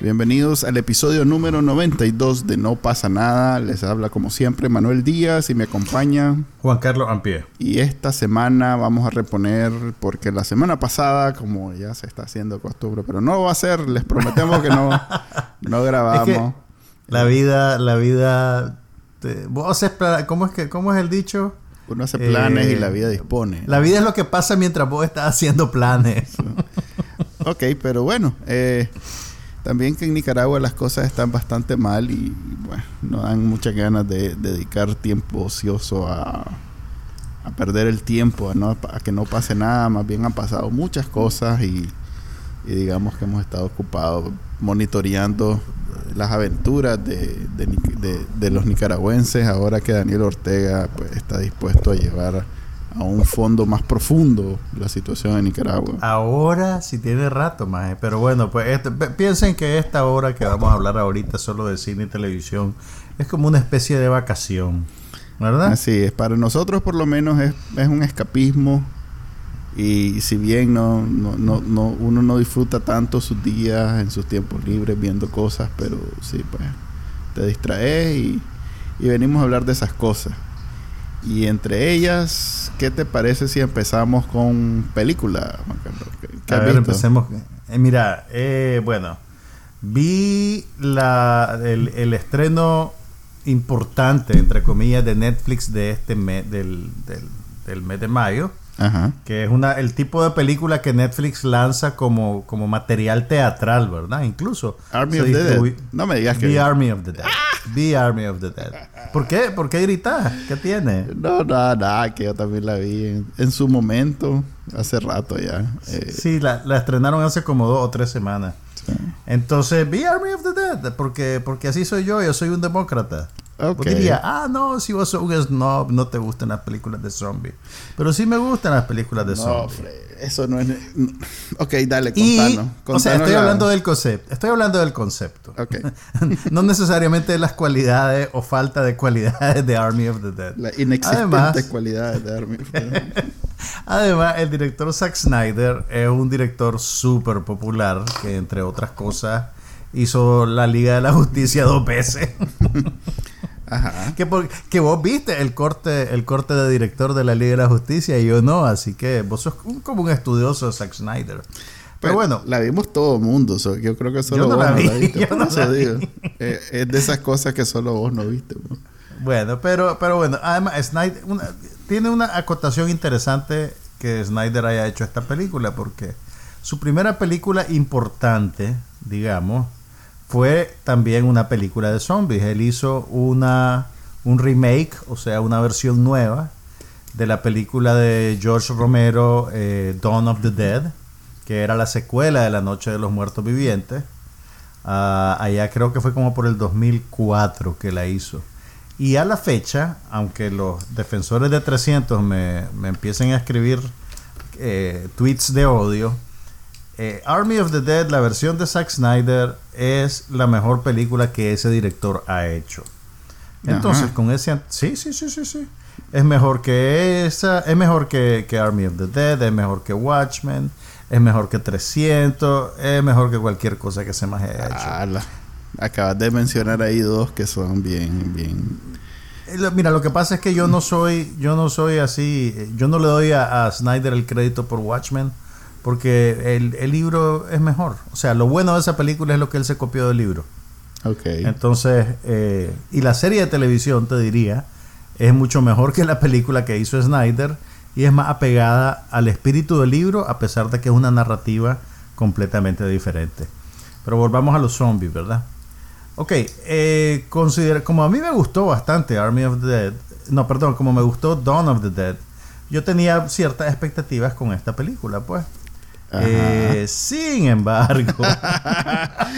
Bienvenidos al episodio número 92 de No pasa nada. Les habla como siempre Manuel Díaz y me acompaña Juan Carlos Ampie. Y esta semana vamos a reponer, porque la semana pasada, como ya se está haciendo costumbre, pero no va a ser, les prometemos que no, no grabamos. la vida, la vida, vos ¿cómo es que, cómo es el dicho? Uno hace planes y la vida dispone. La vida es lo que pasa mientras vos estás haciendo planes. ok, pero bueno, eh, también que en Nicaragua las cosas están bastante mal y bueno, no dan muchas ganas de, dedicar tiempo ocioso a, a perder el tiempo, a, que no pase nada, más bien han pasado muchas cosas y, digamos que hemos estado ocupados monitoreando las aventuras de, de, los nicaragüenses. Ahora que Daniel Ortega pues, está dispuesto a llevar a un fondo más profundo la situación en Nicaragua. Ahora sí tiene rato más, pero bueno, pues este, piensen que esta hora que vamos a hablar ahorita solo de cine y televisión es como una especie de vacación, ¿verdad? Así es, para nosotros por lo menos es, es un escapismo y si bien no, no, no, no, uno no disfruta tanto sus días en sus tiempos libres viendo cosas, pero sí, pues te distraes y, y venimos a hablar de esas cosas. Y entre ellas, ¿qué te parece si empezamos con película, a ver, empecemos. Eh, mira, eh, bueno, vi la, el, estreno importante, entre comillas, de Netflix de este mes, del, del, del mes de mayo que es una el tipo de película que Netflix lanza como, como material teatral, ¿verdad? Incluso. Army of the Dead. No me digas que. The Army of the Dead. The Army of the Dead. ¿Por qué? ¿Por qué gritas? ¿Qué tiene? No, nada, nada, que yo también la vi en, su momento, hace rato ya. Eh. Sí, la, la, estrenaron hace como dos o tres semanas. Entonces, The Army of the Dead, porque, porque así soy yo, yo soy un demócrata. Okay. diría, ah, no, si vos sos un snob, no te gustan las películas de zombies. Pero sí me gustan las películas de zombies. No, eso no es. Ok, dale, contanos. o sea, estoy hablando del concepto. Estoy hablando del concepto. Okay. no necesariamente de las cualidades o falta de cualidades de Army of the Dead. Cualidades de Army of the Dead. Además, el director Zack Snyder es un director súper popular que, entre otras cosas, hizo la Liga de la Justicia dos veces. Ajá. Que, que vos viste el corte, el corte de director de la Liga de la Justicia y yo no, así que vos sos como un estudioso de Zack Snyder. Pero, bueno, la vimos todo el mundo, yo creo que solo vos no la, viste. Eh, es de esas cosas que solo vos no viste. Bueno, pero, pero bueno, además Snyder tiene una acotación interesante que Snyder haya hecho esta película, porque su primera película importante, digamos, fue también una película de zombies. Él hizo una, un remake, o sea, una versión nueva de la película de George Romero, eh, Dawn of the Dead, que era la secuela de La Noche de los Muertos Vivientes. Ah, allá creo que fue como por el 2004 que la hizo. Y a la fecha, aunque los defensores de 300 me, me empiecen a escribir eh, tweets de odio, eh, Army of the Dead, la versión de Zack Snyder, es la mejor película que ese director ha hecho. Entonces, con ese... Sí, sí, sí, sí, sí. Es mejor que esa, es mejor que, Army of the Dead, es mejor que Watchmen, es mejor que 300, es mejor que cualquier cosa que se me haya hecho. acabas de mencionar ahí dos que son bien, bien... Eh, mira, lo que pasa es que yo no soy, yo no soy así, yo no le doy a Snyder el crédito por Watchmen porque el, libro es mejor. O sea, lo bueno de esa película es lo que él se copió del libro. Ok. Entonces, eh, y la serie de televisión, te diría, es mucho mejor que la película que hizo Snyder y es más apegada al espíritu del libro, a pesar de que es una narrativa completamente diferente. Pero volvamos a los zombies, ¿verdad? Ok, eh, como a mí me gustó bastante Army of the Dead, no, perdón, como me gustó Dawn of the Dead, yo tenía ciertas expectativas con esta película, pues. Eh, sin embargo,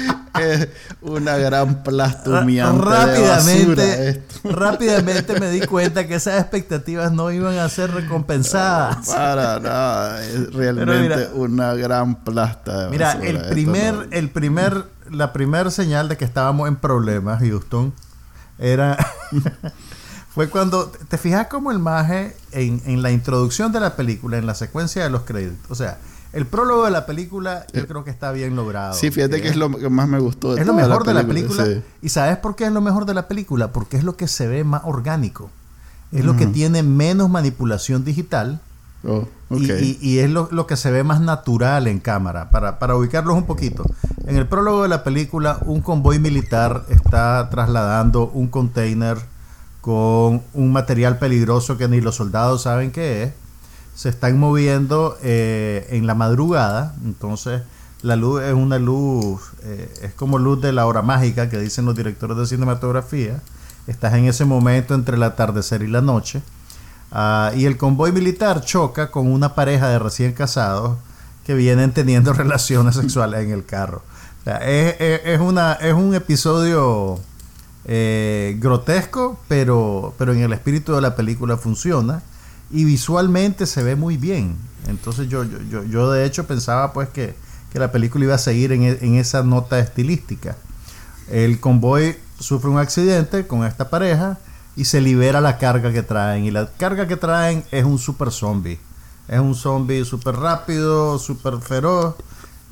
una gran plastumiante rápidamente, de basura esto. rápidamente me di cuenta que esas expectativas no iban a ser recompensadas. Para nada, es realmente mira- una gran plasta de Mira, el primer, ¿no? el primer, la primera señal de que estábamos en problemas, Houston, era fue cuando te fijas como el maje en, en la introducción de la película, en la secuencia de los créditos, o sea, el prólogo de la película yo creo que está bien logrado. Sí, fíjate que es lo que más me gustó de es lo mejor de la película. sí. ¿Y sabes por qué es lo mejor de la película? Porque es lo que se ve más orgánico. Es lo que tiene menos manipulación digital. Oh. Y, y- y es lo, lo que se ve más natural en cámara. Para, para ubicarlos un poquito. En el prólogo de la película, un convoy militar está trasladando un container con un material peligroso que ni los soldados saben qué es. Se están moviendo eh, en la madrugada. Entonces, la luz es una luz, eh, es como luz de la hora mágica que dicen los directores de cinematografía. Estás en ese momento entre el atardecer y la noche. Ah, y el convoy militar choca con una pareja de recién casados que vienen teniendo relaciones sexuales en el carro. Es- es una, es un episodio eh, grotesco, pero, pero en el espíritu de la película funciona y visualmente se ve muy bien. Entonces yo, yo, yo, yo de hecho pensaba pues que, que la película iba a seguir en, e- en esa nota estilística. El convoy sufre un accidente con esta pareja y se libera la carga que traen. Y la carga que traen es un super zombie. Es un zombie súper rápido, súper feroz,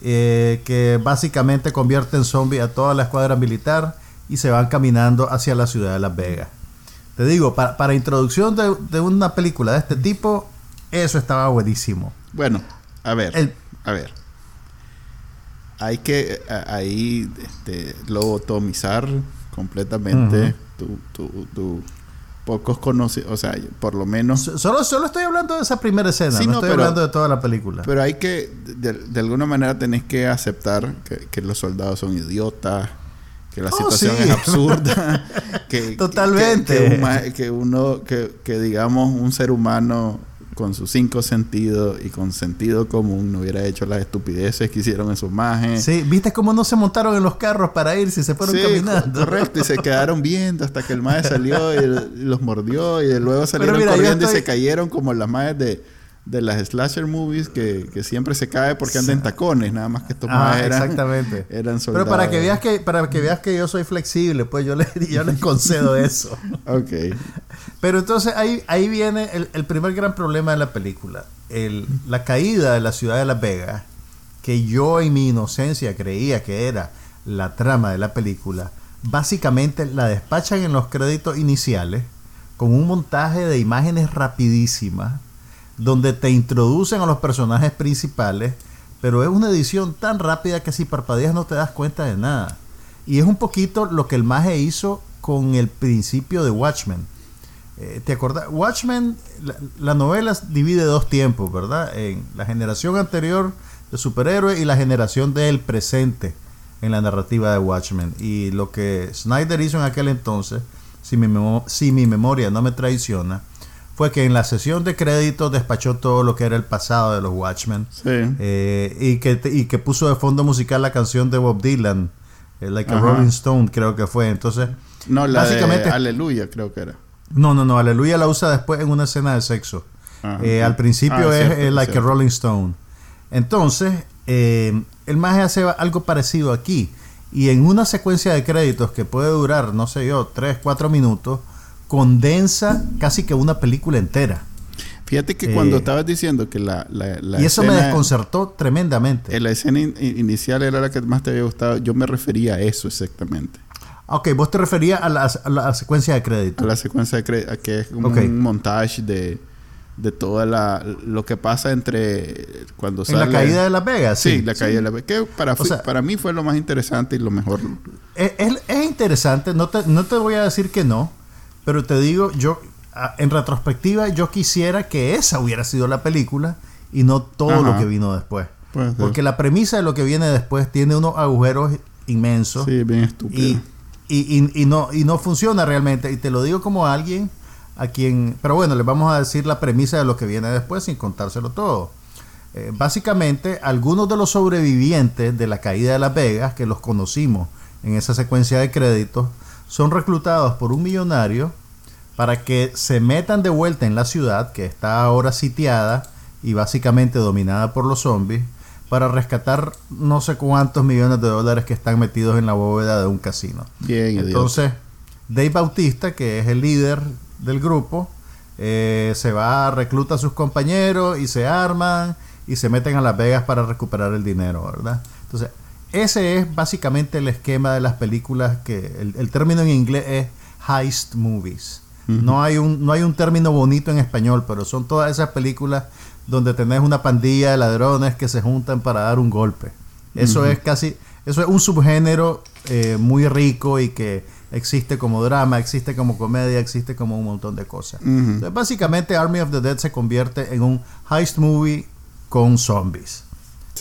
eh, que básicamente convierte en zombie a toda la escuadra militar y se van caminando hacia la ciudad de Las Vegas. Te digo, para, para introducción de, de una película de este tipo, eso estaba buenísimo. Bueno, a ver, El- a ver. Hay que a- ahí este, lobotomizar completamente tu, tu, tu pocos conocidos, o sea, por lo menos So- Solo, solo estoy hablando de esa primera escena, Sí, no, no, estoy pero- hablando de toda la película. Pero hay que, de, de alguna manera tenés que aceptar que, que los soldados son idiotas, que la Oh, situación sí. es absurda, que, Totalmente. que, uno, que, que digamos un ser humano con sus cinco sentidos y con sentido común no hubiera hecho las estupideces que hicieron en sus majes. Sí, ¿viste cómo no se montaron en los carros para ir si se fueron Sí, caminando? correcto, y se quedaron viendo hasta que el maje salió y, y los mordió y de luego salieron mira, corriendo y se cayeron como las majes de, de las slasher movies que, que siempre se cae porque andan en tacones, nada más que estos Ah, eran, exactamente. eran soldados. Pero para que veas que para que veas que yo soy flexible, pues yo le yo les concedo eso. Ok. Pero entonces ahí ahí viene el, el primer gran problema de la película, el, la caída de la ciudad de Las Vegas, que yo en mi inocencia creía que era la trama de la película. Básicamente la despachan en los créditos iniciales con un montaje de imágenes rapidísimas donde te introducen a los personajes principales, pero es una edición tan rápida que si parpadeas no te das cuenta de nada. Y es un poquito lo que el Maje hizo con el principio de Watchmen. Eh, ¿Te acuerdas? Watchmen, la, la novela divide dos tiempos, ¿verdad? En la generación anterior de superhéroes y la generación del presente en la narrativa de Watchmen. Y lo que Snyder hizo en aquel entonces, si mi memoria no me traiciona, fue que en la sesión de créditos despachó todo lo que era el pasado de los Watchmen. Sí. Eh, y, que, y que puso de fondo musical la canción de Bob Dylan, eh, Like a. Rolling Stone, creo que fue. Entonces, no, la básicamente- de Aleluya creo que era. no, no, no, Aleluya la usa después en una escena de sexo. Ajá. Eh, al principio Ah, es cierto, Like cierto. a Rolling Stone. Entonces, eh, el maje hace algo parecido aquí. Y en una secuencia de créditos que puede durar, no sé yo, 3, 4 minutos, condensa casi que una película entera. Fíjate que cuando Eh, estabas diciendo que la, la, la y eso me desconcertó tremendamente. eh, la escena in- in- inicial era la que más te había gustado, yo me refería a eso exactamente. Ok, vos te referías a la, a la secuencia de A créditos. la secuencia de a que es como un montaje de, de toda la lo que pasa entre cuando En la sale- caída de Las Vegas. Sí, la caída de la que para, O sea- para mí fue lo más interesante y lo mejor. Es, es- es interesante, no te, no te voy a decir que no, pero te digo, yo en retrospectiva yo quisiera que esa hubiera sido la película y no todo Ajá. lo que vino después. Puede ser. Porque la premisa de lo que viene después tiene unos agujeros inmensos Sí, bien estúpido. y, y, y- y no, y no funciona realmente. Y te lo digo como alguien a quien... Pero bueno, les vamos a decir la premisa de lo que viene después sin contárselo todo. eh, básicamente algunos de los sobrevivientes de la caída de Las Vegas, que los conocimos en esa secuencia de créditos, son reclutados por un millonario para que se metan de vuelta en la ciudad, que está ahora sitiada y básicamente dominada por los zombies, para rescatar no sé cuántos millones de dólares que están metidos en la bóveda de un casino. Bien, Entonces, Dave Bautista, que es el líder del grupo, eh, se va, recluta a sus compañeros y se arman y se meten a Las Vegas para recuperar el dinero, ¿verdad? Entonces, ese es básicamente el esquema de las películas que el, término en inglés es heist movies. No hay un no hay un término bonito en español, pero son todas esas películas donde tenés una pandilla de ladrones que se juntan para dar un golpe. Eso es casi eso es un subgénero eh, muy rico y que existe como drama, existe como comedia, existe como un montón de cosas. Entonces, básicamente Army of the Dead se convierte en un heist movie con zombies.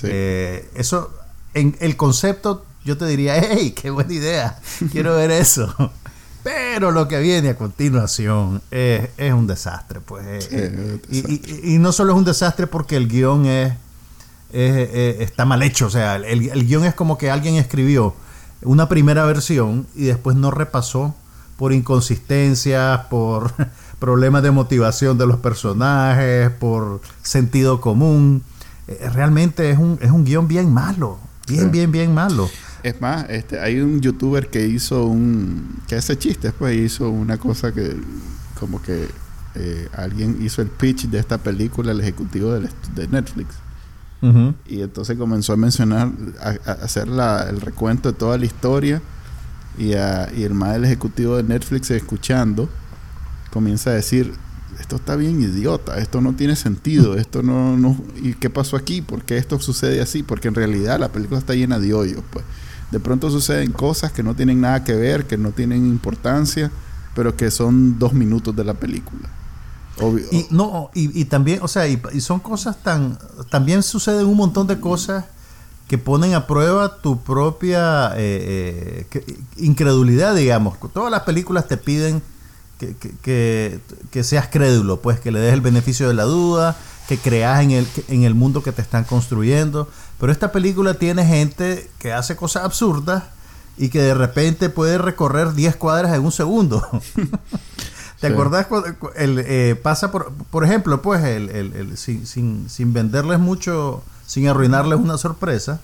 Eh, eso en el concepto yo te diría, hey, qué buena idea, quiero ver eso. Pero lo que viene a continuación es, un desastre, pues. Y, no solo es un desastre porque el guion es, está mal hecho, o sea, el, el, guion es como que alguien escribió una primera versión y después no repasó por inconsistencias, por problemas de motivación de los personajes, por sentido común. Eh, realmente es un, es un guion bien malo. Bien, bien, bien malo. Es más, este, hay un youtuber que hizo un. que hace chistes, pues hizo una cosa que. como que eh, alguien hizo el pitch de esta película al ejecutivo de, Netflix. Y entonces comenzó a mencionar, a, hacer la, el recuento de toda la historia. Y, y el más del ejecutivo de Netflix, escuchando, comienza a decir: esto está bien idiota, esto no tiene sentido, esto no, no, ¿y qué pasó aquí? ¿Por qué esto sucede así? Porque en realidad la película está llena de hoyos, pues. De pronto suceden cosas que no tienen nada que ver, que no tienen importancia, pero que son dos minutos de la película. Obvio. Y, no, y, también, o sea, y, son cosas tan, también suceden un montón de cosas que ponen a prueba tu propia eh, eh, incredulidad, digamos. Todas las películas te piden que, que, seas crédulo, pues que le des el beneficio de la duda, que creas en el, en el mundo que te están construyendo. Pero esta película tiene gente que hace cosas absurdas y que de repente puede recorrer 10 cuadras en un segundo. ¿Te acordás cuando el, eh, pasa por, por ejemplo, pues, el, el, sin, sin, sin, venderles mucho, sin arruinarles una sorpresa,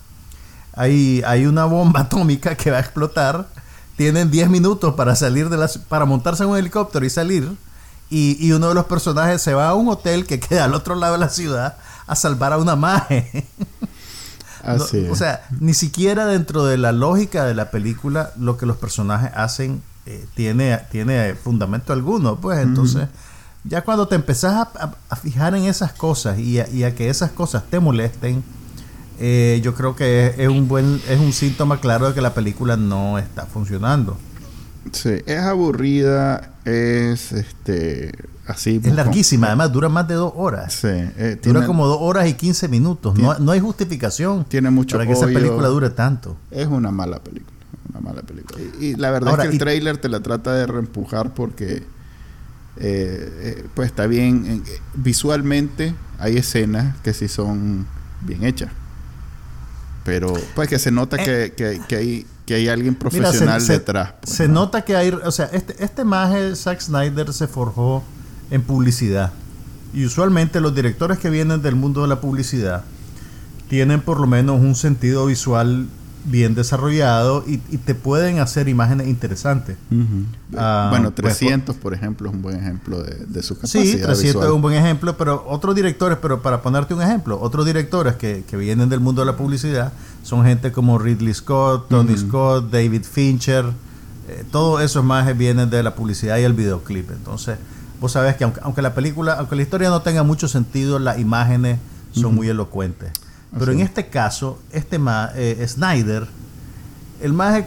hay, hay una bomba atómica que va a explotar tienen 10 minutos para salir de las para montarse en un helicóptero y salir y, uno de los personajes se va a un hotel que queda al otro lado de la ciudad a salvar a una maje. o sea, ni siquiera dentro de la lógica de la película lo que los personajes hacen eh, tiene, tiene fundamento alguno. Pues entonces, ya cuando te empezás a, fijar en esas cosas y y a que esas cosas te molesten, eh, yo creo que es, un buen es un síntoma claro de que la película no está funcionando. Sí, es aburrida, es este así. Es larguísima, además dura más de dos horas. Sí, eh, dura como dos horas y quince minutos. no, hay justificación tiene mucho para que esa película dure tanto. Es una mala película, una mala película. Y, la verdad es que el trailer te la trata de reempujar porque eh, pues está bien visualmente hay escenas que sí son bien hechas pero pues que se nota que, eh, que, hay, que hay alguien profesional detrás. Pues, se nota que hay, o sea, este, este maje, Zack Snyder, se forjó en publicidad. Y usualmente los directores que vienen del mundo de la publicidad tienen por lo menos un sentido visual bien desarrollado y, te pueden hacer imágenes interesantes. Ah, bueno, 300, pues, por ejemplo, es un buen ejemplo de, su capacidad. Sí, 300 es un buen ejemplo, pero otros directores, pero para ponerte un ejemplo, otros directores que, vienen del mundo de la publicidad son gente como Ridley Scott, Tony Scott, David Fincher, eh, todos esos más vienen de la publicidad y el videoclip. Entonces, vos sabés que aunque, aunque la película, aunque la historia no tenga mucho sentido, las imágenes son muy elocuentes. Pero en este caso, este eh, Snyder, el más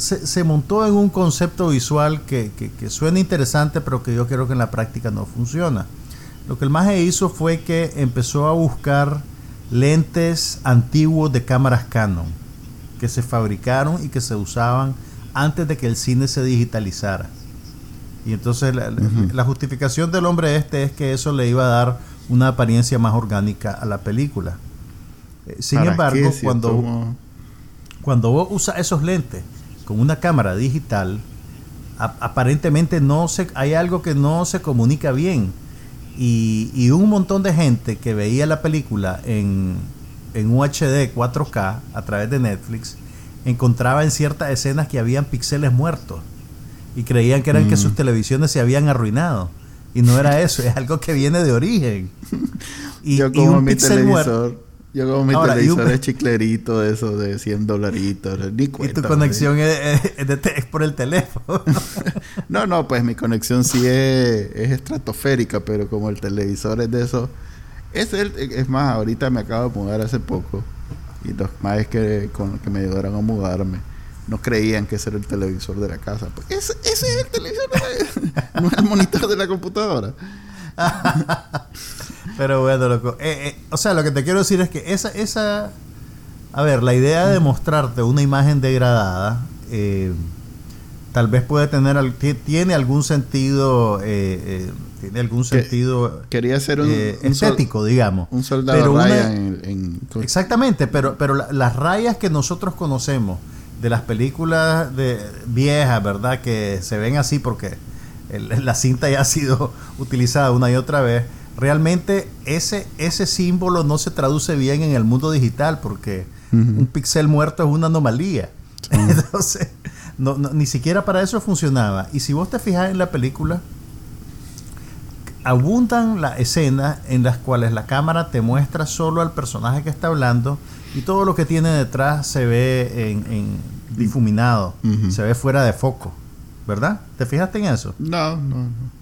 se, montó en un concepto visual que, suena interesante, pero que yo creo que en la práctica no funciona. Lo que el más hizo fue que empezó a buscar lentes antiguos de cámaras Canon que se fabricaron y que se usaban antes de que el cine se digitalizara. Y entonces la, la justificación del hombre este es que eso le iba a dar una apariencia más orgánica a la película. Eh, Sin ¿Para embargo? Si cuando, tomo- cuando vos usas esos lentes con una cámara digital, aparentemente no se, hay algo que no se comunica bien. Y, y un montón de gente que veía la película en, en UHD 4K a través de Netflix encontraba en ciertas escenas que habían píxeles muertos y creían que eran que Mm. sus televisiones se habían arruinado. Y no era eso, es algo que viene de origen. Y, yo y como un mi píxel muerto. Yo como mi Ahora, y televisor es chiclerito de esos de 100 dolaritos. Ni Y cuenta. tu conexión es, es- es de te- es por el teléfono. No, no, pues mi conexión sí es, es estratosférica, pero como el televisor es de esos... Es, el, es más, ahorita me acabo de mudar hace poco. Y los más que, con los que me ayudaron a mudarme no creían que ese era el televisor de la casa. Pues ese, ese es el televisor, de la- no es el monitor de la computadora. Pero bueno, loco. Eh, eh, o sea, lo que te quiero decir es que esa, esa. A ver, la idea de mostrarte una imagen degradada. eh, tal vez puede tener. Tiene algún sentido. eh, eh, tiene algún sentido. Quería hacer un, eh, un estético, digamos. un soldado Pero una- Ryan en, en- Exactamente, pero, pero la- las rayas que nosotros conocemos de las películas de viejas, ¿verdad? Que se ven así porque el- la cinta ya ha sido utilizada una y otra vez. Realmente ese, ese símbolo no se traduce bien en el mundo digital porque un pixel muerto es una anomalía. Entonces, no- no- ni siquiera para eso funcionaba. Y si vos te fijas en la película, abundan las escenas en las cuales la cámara te muestra solo al personaje que está hablando y todo lo que tiene detrás se ve en, en difuminado, se ve fuera de foco, ¿verdad? ¿Te fijaste en eso? No, no, no.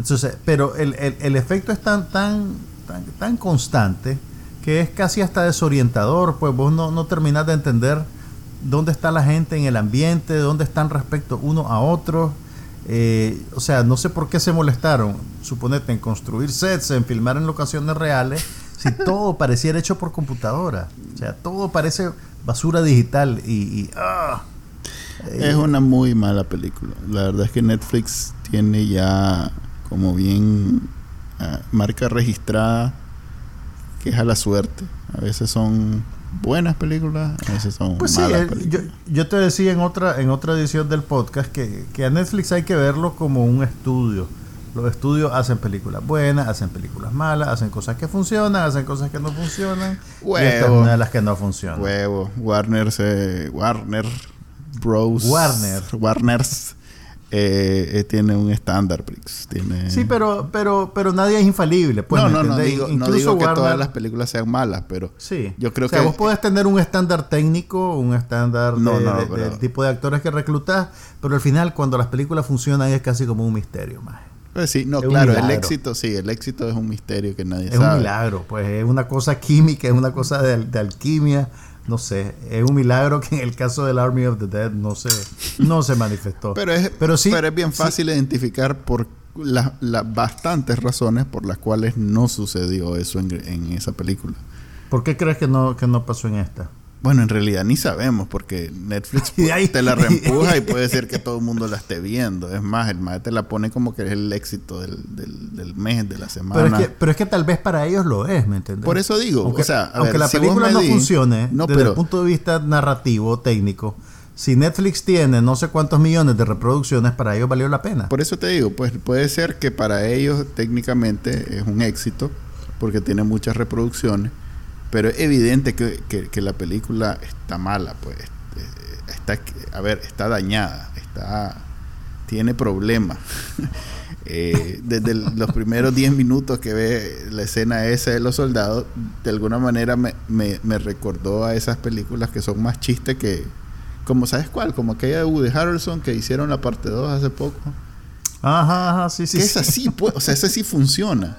Entonces, pero el, el- el efecto es tan, tan, tan, tan constante que es casi hasta desorientador, pues vos no, no terminás de entender dónde está la gente en el ambiente, dónde están respecto uno a otro. Eh, o sea, no sé por qué se molestaron, suponete, en construir sets, en filmar en locaciones reales, si todo pareciera hecho por computadora. O sea, todo parece basura digital y... y, ah. Es una muy mala película. La verdad es que Netflix tiene ya como bien ah, marca registrada que es a la suerte. A veces son buenas películas, a veces son Pues sí, malas eh, yo, películas. yo te decía en otra, en otra edición del podcast que, que a Netflix hay que verlo como un estudio. Los estudios hacen películas buenas, hacen películas malas, hacen cosas que funcionan, hacen cosas que no funcionan. Y esta es una de las que no funcionan. Huevo. Warner se... Warner Bros. Warner. Warners eh, eh, tiene un estándar, Brix. Tiene... Sí, pero, pero, pero nadie es infalible. Pues, no, digo, no Incluso digo que Warner- todas las películas sean malas, pero Sí. yo creo o sea, que- vos podés tener un estándar técnico, un estándar No, de- no, de- pero- del tipo de actores que reclutas, pero al final cuando las películas funcionan es casi como un misterio más. Pues sí, no, Es claro, el éxito, sí, el éxito es un misterio que nadie Es sabe. un milagro, pues es una cosa química, es una cosa de, de alquimia, no sé, es un milagro que en el caso del Army of the Dead no se, no se manifestó. Pero es, Pero sí- pero es bien sí. fácil identificar por las las bastantes razones por las cuales no sucedió eso en, en esa película. ¿Por qué crees que no, que no pasó en esta? Bueno, en realidad ni sabemos porque Netflix te la reempuja y puede ser que todo el mundo la esté viendo. Es más, el maestro te la pone como que es el éxito del, del, del mes, de la semana. Pero es, que, pero es que tal vez para ellos lo es, ¿me entiendes? Por eso digo, aunque, o sea, a aunque ver, la si película no di- funcione No, desde pero- el punto de vista narrativo, técnico, si Netflix tiene no sé cuántos millones de reproducciones, para ellos valió la pena. Por eso te digo, pues puede ser que para ellos técnicamente es un éxito, porque tiene muchas reproducciones, pero es evidente que, que- que la película está mala, pues eh, está, a ver, está dañada, está, tiene problemas. Eh, desde el- los primeros 10 minutos que ve la escena esa de los soldados, de alguna manera me, me- me recordó a esas películas que son más chistes que, como sabes cuál, como aquella de Woody Harrelson que hicieron la parte 2 hace poco. Ajá, ajá, sí, sí. que sí. es así, pues, o sea, ese sí funciona.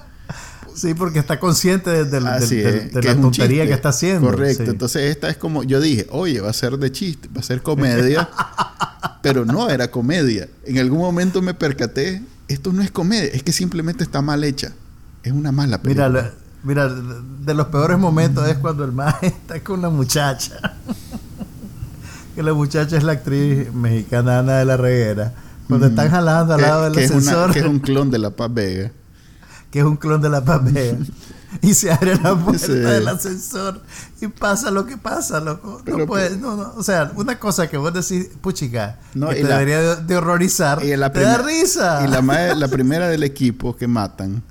Sí, porque está consciente de, de- de- Así de- es, de que la tontería chiste. que está haciendo. Correcto. sí. Entonces, esta es como, yo dije, oye, va a ser de chiste, va a ser comedia, pero no era comedia. En algún momento me percaté, esto no es comedia, es que simplemente está mal hecha. Es una mala Mira, película. la- mira, de los peores momentos es cuando el más está con la muchacha. que la muchacha es la actriz mexicana Ana de la Reguera. Cuando están jalando al Que- lado del una- ascensor. que es un clon de La Paz Vega. Que es un clon de la Pamela. y se abre la puerta Sí. del ascensor y pasa lo que pasa, loco. Pero, no puede, no, no. O sea, una cosa que vos decís, puchica, No, que y te la- debería de, de horrorizar, Y la te da risa. Y la, la primera del equipo que matan,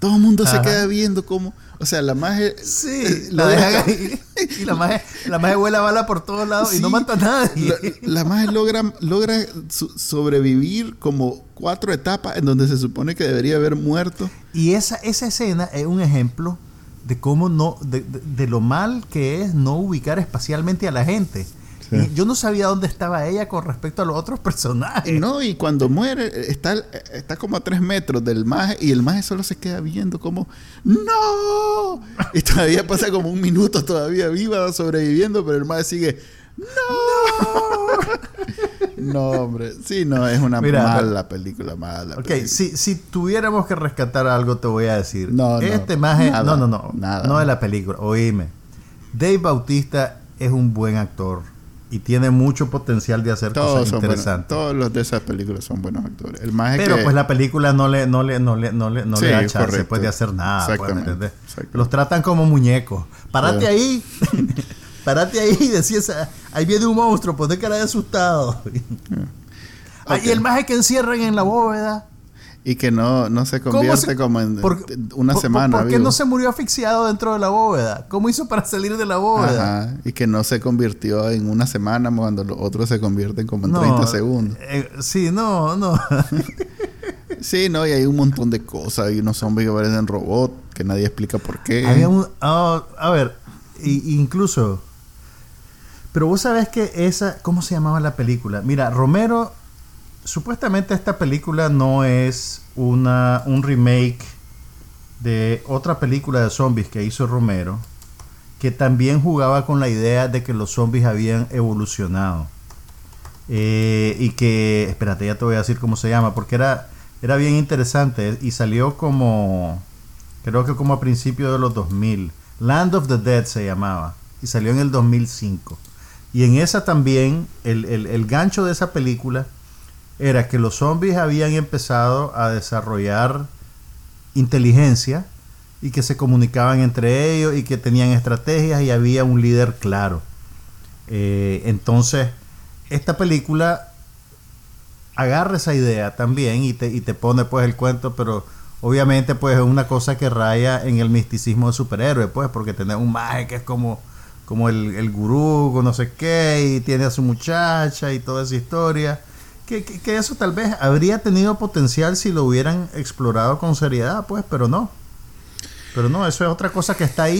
todo el mundo se queda viendo cómo. O sea, la magia. Sí, la dejan ahí. Y la magia, la magia vuela bala por todos lados y no mata a nadie. La, la logra, logra su- sobrevivir como cuatro etapas en donde se supone que debería haber muerto. Y esa, esa escena es un ejemplo de cómo no, de, de- de lo mal que es no ubicar espacialmente a la gente. Sí. Y yo no sabía dónde estaba ella con respecto a los otros personajes. No, y cuando muere, está, está como a tres metros del maje y el maje solo se queda viendo como ¡No! Y todavía pasa como un minuto todavía viva sobreviviendo, pero el maje sigue ¡No! no, hombre. Sí, no, es una Mira, mala película, mala. Ok, película. si, si tuviéramos que rescatar algo, te voy a decir. No, no, este maje, nada, no, no, no, nada. no de la película. Oíme, Dave Bautista es un buen actor y tiene mucho potencial de hacer Todos cosas buenos, interesantes. todos los de esas películas son buenos actores. El maje Pero que, pues la película no le, no le, no le, no le, no Sí, le da chance correcto. pues, de hacer nada. pues, ¿me Exactamente. Los tratan como muñecos. Párate Sí. ahí. Párate ahí y decías, "Ah, ahí viene un monstruo, ponte cara de asustado. Ah, Ok. Y el maje que encierran en la bóveda. Y que no, no se ¿Cómo convierte se- como en por- una por- semana. ¿Por qué vivo. no se murió asfixiado dentro de la bóveda? ¿Cómo hizo para salir de la bóveda? Ajá, y que no se convirtió en una semana cuando los otros se convierten como en 30 segundos. eh, sí, no, no. Sí, no, y hay un montón de cosas. Hay unos zombies que parecen robots que nadie explica por qué. Había un. ah, a ver, y- incluso. Pero vos sabés que esa. ¿Cómo se llamaba la película? Mira, Romero. Supuestamente esta película no es una, un remake de otra película de zombies que hizo Romero. Que también jugaba con la idea de que los zombies habían evolucionado. Eh, y que. Espérate, ya te voy a decir cómo se llama. Porque era, era bien interesante. Y salió como creo que como a principios de los 2000. Land of the Dead se llamaba y salió en el 2005. Y en esa también, el, el- el gancho de esa película era que los zombies habían empezado a desarrollar inteligencia y que se comunicaban entre ellos y que tenían estrategias y había un líder claro. Eh, entonces, esta película agarra esa idea también y te, y te pone pues el cuento, pero obviamente pues es una cosa que raya en el misticismo de superhéroe, pues, porque tenés un maje que es como, como el, el gurú, no sé qué, y tiene a su muchacha y toda esa historia. Que, que, que eso tal vez habría tenido potencial si lo hubieran explorado con seriedad, pues, pero no. Pero no, eso es otra cosa que está ahí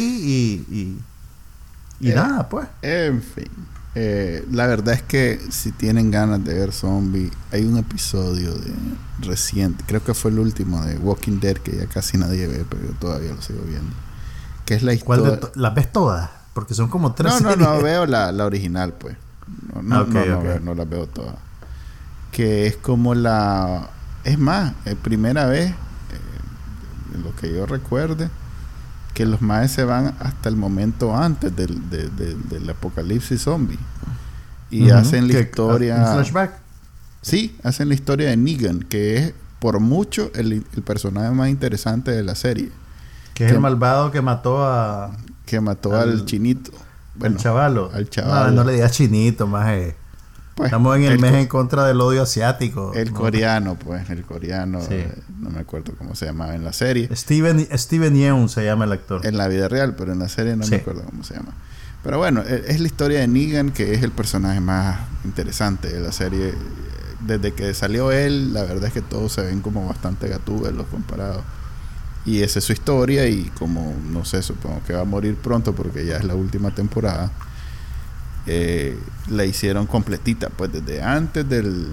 y, y, y Eh, nada, pues. En fin. eh, la verdad es que si tienen ganas de ver zombie, hay un episodio de reciente, creo que fue el último de Walking Dead que ya casi nadie ve, pero yo todavía lo sigo viendo. Que es la ¿Cuál de historia. to- ¿Las ves todas? Porque son como tres No, no, series. no veo la, la original, pues. No, no, Ah, ok, no, no veo- no las veo todas. Que es como la. Es más, es primera vez, eh, lo que yo recuerde, que los maes se van hasta el momento antes del, de- de- del apocalipsis zombie. Y hacen la Que- historia. ¿Un flashback? Sí, hacen la historia de Negan, que es por mucho el, el personaje más interesante de la serie. Que es el malvado que mató a, Que mató al, Al- chinito. al chavalo. al chavalo. No, no le digas chinito, más. Pues, Estamos en el, el mes en contra del odio asiático. El ¿no? coreano, pues, el coreano, Sí. eh, no me acuerdo cómo se llamaba en la serie, Steven, Steven Yeun se llama el actor. en la vida real, pero en la serie no Sí. me acuerdo cómo se llama. Pero bueno, e- es la historia de Negan, que es el personaje más interesante de la serie. Desde que salió él, la verdad es que todos se ven como bastante gatúbelos comparados. Y esa es su historia y como, no sé, supongo que va a morir pronto porque ya es la última temporada. Eh, la hicieron completita, pues desde antes del,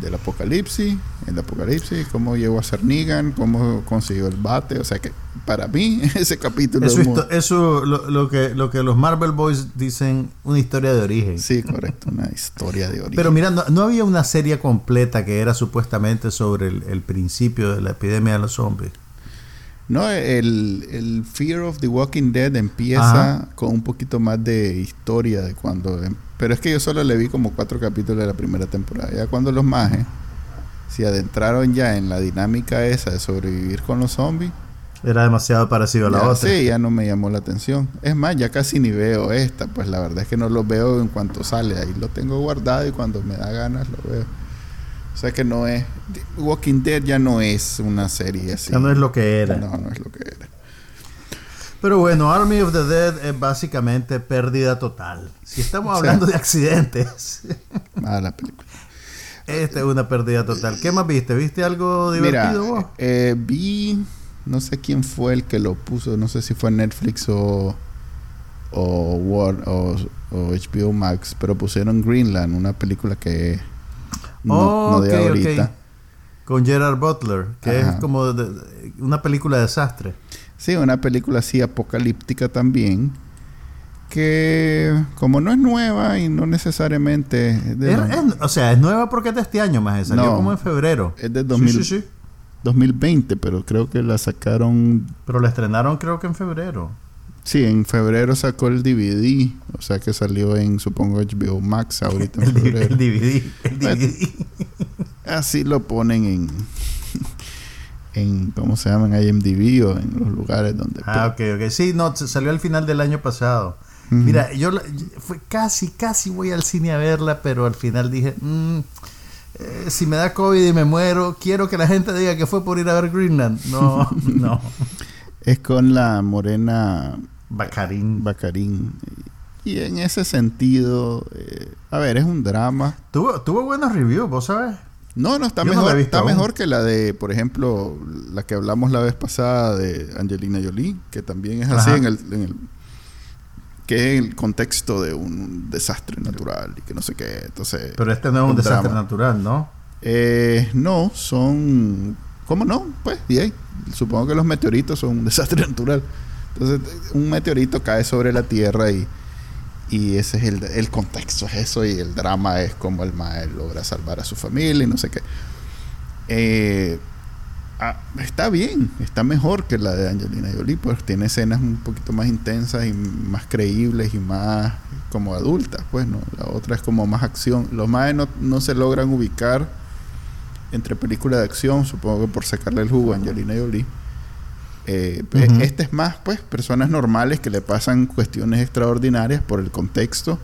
del apocalipsis, el apocalipsis, cómo llegó a ser Negan, cómo consiguió el bate, o sea que para mí ese capítulo Eso, es muy- eso lo, lo que, lo que los Marvel Boys dicen, una historia de origen. Sí, correcto, una historia de origen. Pero mira, no, no había una serie completa que era supuestamente sobre el, el principio de la epidemia de los zombies. No, el, el Fear of the Walking Dead empieza Ajá. con un poquito más de historia de cuando... em- Pero es que yo solo le vi como cuatro capítulos de la primera temporada. Ya cuando los majes se adentraron ya en la dinámica esa de sobrevivir con los zombies, Era demasiado parecido a la Ya, otra. Sí, ya no me llamó la atención. Es más, ya casi ni veo esta. Pues la verdad es que no lo veo en cuanto sale. Ahí lo tengo guardado y cuando me da ganas lo veo. O sea que no es... Walking Dead ya no es una serie así. Ya no es lo que era. No, no es lo que era. Pero bueno, Army of the Dead es básicamente pérdida total. Si estamos hablando de accidentes, Mala película. esta es una pérdida total. ¿Qué más viste? ¿Viste algo Mira, divertido vos? eh, vi... No sé quién fue el que lo puso. No sé si fue Netflix o... O, War- o, o HBO Max. Pero pusieron Greenland, una película que... No, Oh, no de ahorita. Con Gerard Butler, que Ajá. es como de- de- una película de desastre. Sí, una película así apocalíptica también. Que como no es nueva y no necesariamente es de, Es- los- es- o sea, es nueva porque es de este año más. Salió No. como en febrero. es de Sí, 2000 sí, sí. 2020, pero creo que la sacaron... Pero la estrenaron creo que en febrero. Sí, en febrero sacó el DVD. O sea que salió en, supongo, HBO Max ahorita en febrero. el DVD. El. DVD. Así lo ponen en... en ¿Cómo se llama? En IMDb o en los lugares donde... Ah, ok, ok. Sí, no, salió al final del año pasado. Mira, yo- fue casi, casi voy al cine a verla, pero al final dije, mm, eh, si me da COVID y me muero, quiero que la gente diga que fue por ir a ver Greenland. No, no. Es con la morena Bacarín. Bacarín. Y en ese sentido, eh, a ver, es un drama. Tuvo, tuvo buenos reviews, vos sabes. No, no, está Yo mejor. está aún. mejor que la de, por ejemplo, la que hablamos la vez pasada de Angelina Jolie, que también es así en el, en el- que es el contexto de un desastre natural y que no sé qué. Entonces, Pero este no es un desastre drama. natural, ¿no? eh, no, son, ¿cómo no? Pues. Supongo que los meteoritos son un desastre natural. Entonces, un meteorito cae sobre la Tierra y, y ese es el, el contexto, es eso, y el drama es como el mae logra salvar a su familia y no sé qué. Eh, ah, está bien, está mejor que la de Angelina Jolie, pues tiene escenas un poquito más intensas y más creíbles y más como adultas, pues, ¿no? La otra es como más acción. Los no, no se logran ubicar entre películas de acción, supongo que por sacarle el jugo a Angelina Jolie. Eh. Este es más, pues, personas normales que le pasan cuestiones extraordinarias por el contexto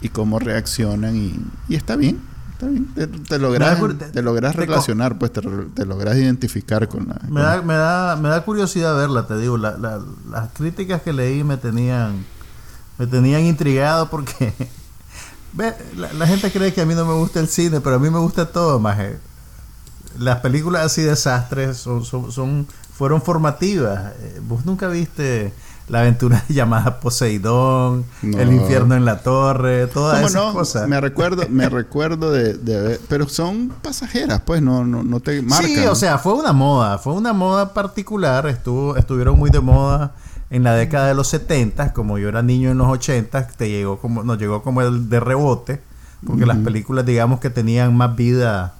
y cómo reaccionan y, y está bien, está bien. Te, te logras, Me te logras relacionar, pues te, logras identificar con la... Me con- da, me da, me da curiosidad verla, te digo. La- la- las críticas que leí me tenían, me tenían intrigado porque ve, la, la gente cree que a mí no me gusta el cine, pero a mí me gusta todo, más. Las películas así desastres son, son, son- fueron formativas. Eh, Vos nunca viste la aventura llamada Poseidón, No. El infierno en la torre, todas ¿Cómo esas no? cosas. Me recuerdo, me recuerdo de, de pero son pasajeras, pues no, no, no te marcan. Sí, o sea, fue una moda, fue una moda particular, estuvo, estuvieron muy de moda en la década de los 70, como yo era niño en los 80, te llegó como, nos llegó como el de rebote, porque las películas digamos que tenían más vida,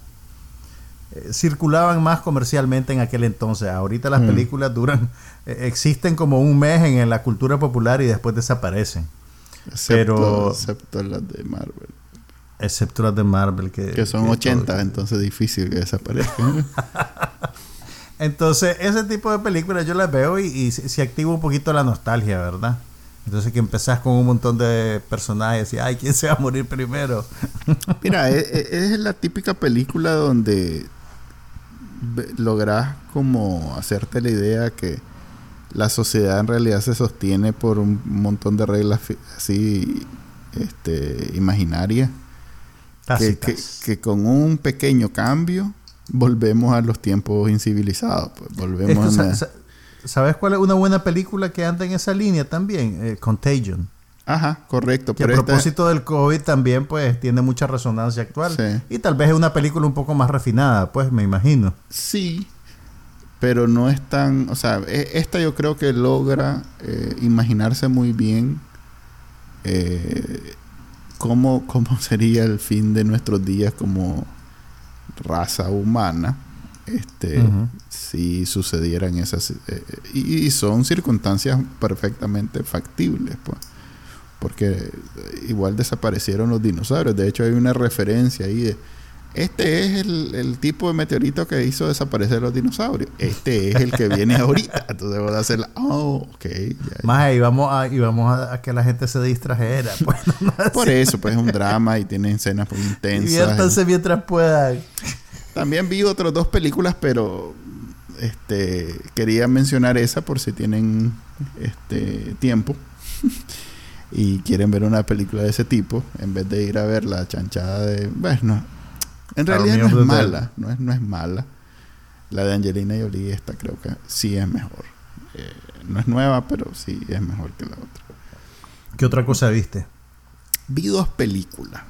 eh, circulaban más comercialmente en aquel entonces. Ahorita las Mm. películas duran, eh, existen como un mes en, en la cultura popular y después desaparecen, excepto, pero- excepto las de Marvel, excepto las de Marvel que, que son que 80, todo- entonces difícil que desaparezcan. Entonces, ese tipo de películas yo las veo y, y se, se activa un poquito la nostalgia, ¿verdad? Entonces que empezás con un montón de personajes y, ay, ¿quién se va a morir primero? Mira, e- e- es, la típica película donde logras como hacerte la idea que la sociedad en realidad se sostiene por un montón de reglas así este imaginarias que, que, Tácitas. que con un pequeño cambio volvemos a los tiempos incivilizados pues, volvemos Esto, a sa- sa- ¿Sabes cuál es una buena película que anda en esa línea también? Eh, Contagion. Ajá correcto Que a pero esta- propósito del COVID también pues tiene mucha resonancia actual. Sí. Y tal vez es una película un poco más refinada, pues me imagino. Sí, pero no es tan, o sea, e- esta yo creo que logra eh, imaginarse muy bien eh, cómo, cómo sería el fin de nuestros días como raza humana este si sucedieran esas eh, y, y son circunstancias perfectamente factibles pues porque igual desaparecieron los dinosaurios de hecho hay una referencia ahí de este es el, el tipo de meteorito que hizo desaparecer los dinosaurios. Este es el que viene ahorita. Entonces voy a hacer la... Oh, ok. ya, Más y vamos a, y vamos a, a que la gente se distrajera. Pues, no. Por eso, pues es un drama y tiene escenas muy intensas. Diviértanse mientras puedan. También vi otras dos películas, pero este quería mencionar esa por si tienen este tiempo y quieren ver una película de ese tipo en vez de ir a ver la chanchada de bueno en realidad no es mala no es no es mala la de Angelina Jolie esta creo que sí es mejor Eh, no es nueva pero sí es mejor que la otra ¿Qué otra cosa viste? vi dos películas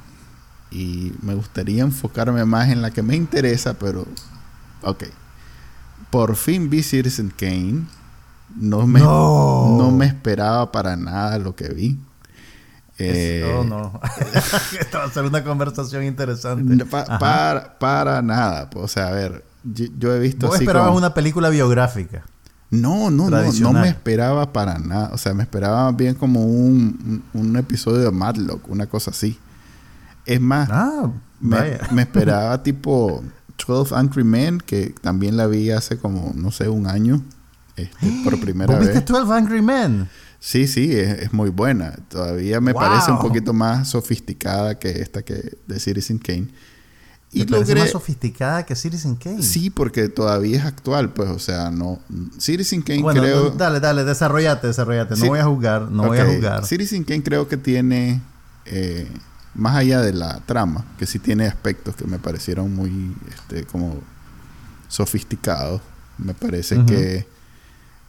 y me gustaría enfocarme más en la que me interesa, pero ok. Por fin vi Citizen Kane. No me, No. no me esperaba para nada lo que vi. Eh, oh, no. Esta va a ser una conversación interesante. no, pa- Ajá. para, para nada. O sea, a ver, yo, yo he visto Vos así esperabas como- una película biográfica. No, no, no, no me esperaba para nada. O sea, me esperaba bien como un, un, un episodio de Matlock, una cosa así. Es más, Ah, Me, me esperaba tipo 12 Angry Men, que también la vi hace como, no sé, un año. este, por primera ¿Vos viste vez. 12 Angry Men? Sí, sí, es, es muy buena. Todavía me Wow. parece un poquito más sofisticada que esta que de Citizen Kane. Y parece logré... más sofisticada que Citizen Kane. Sí, porque todavía es actual, pues, o sea, no... Citizen Kane Bueno, creo... dale, dale, desarrollate, desarrollate. No Sí. voy a jugar, no voy a jugar. Citizen Kane creo que tiene, eh, más allá de la trama, que sí tiene aspectos que me parecieron muy, este, como sofisticados. Me parece que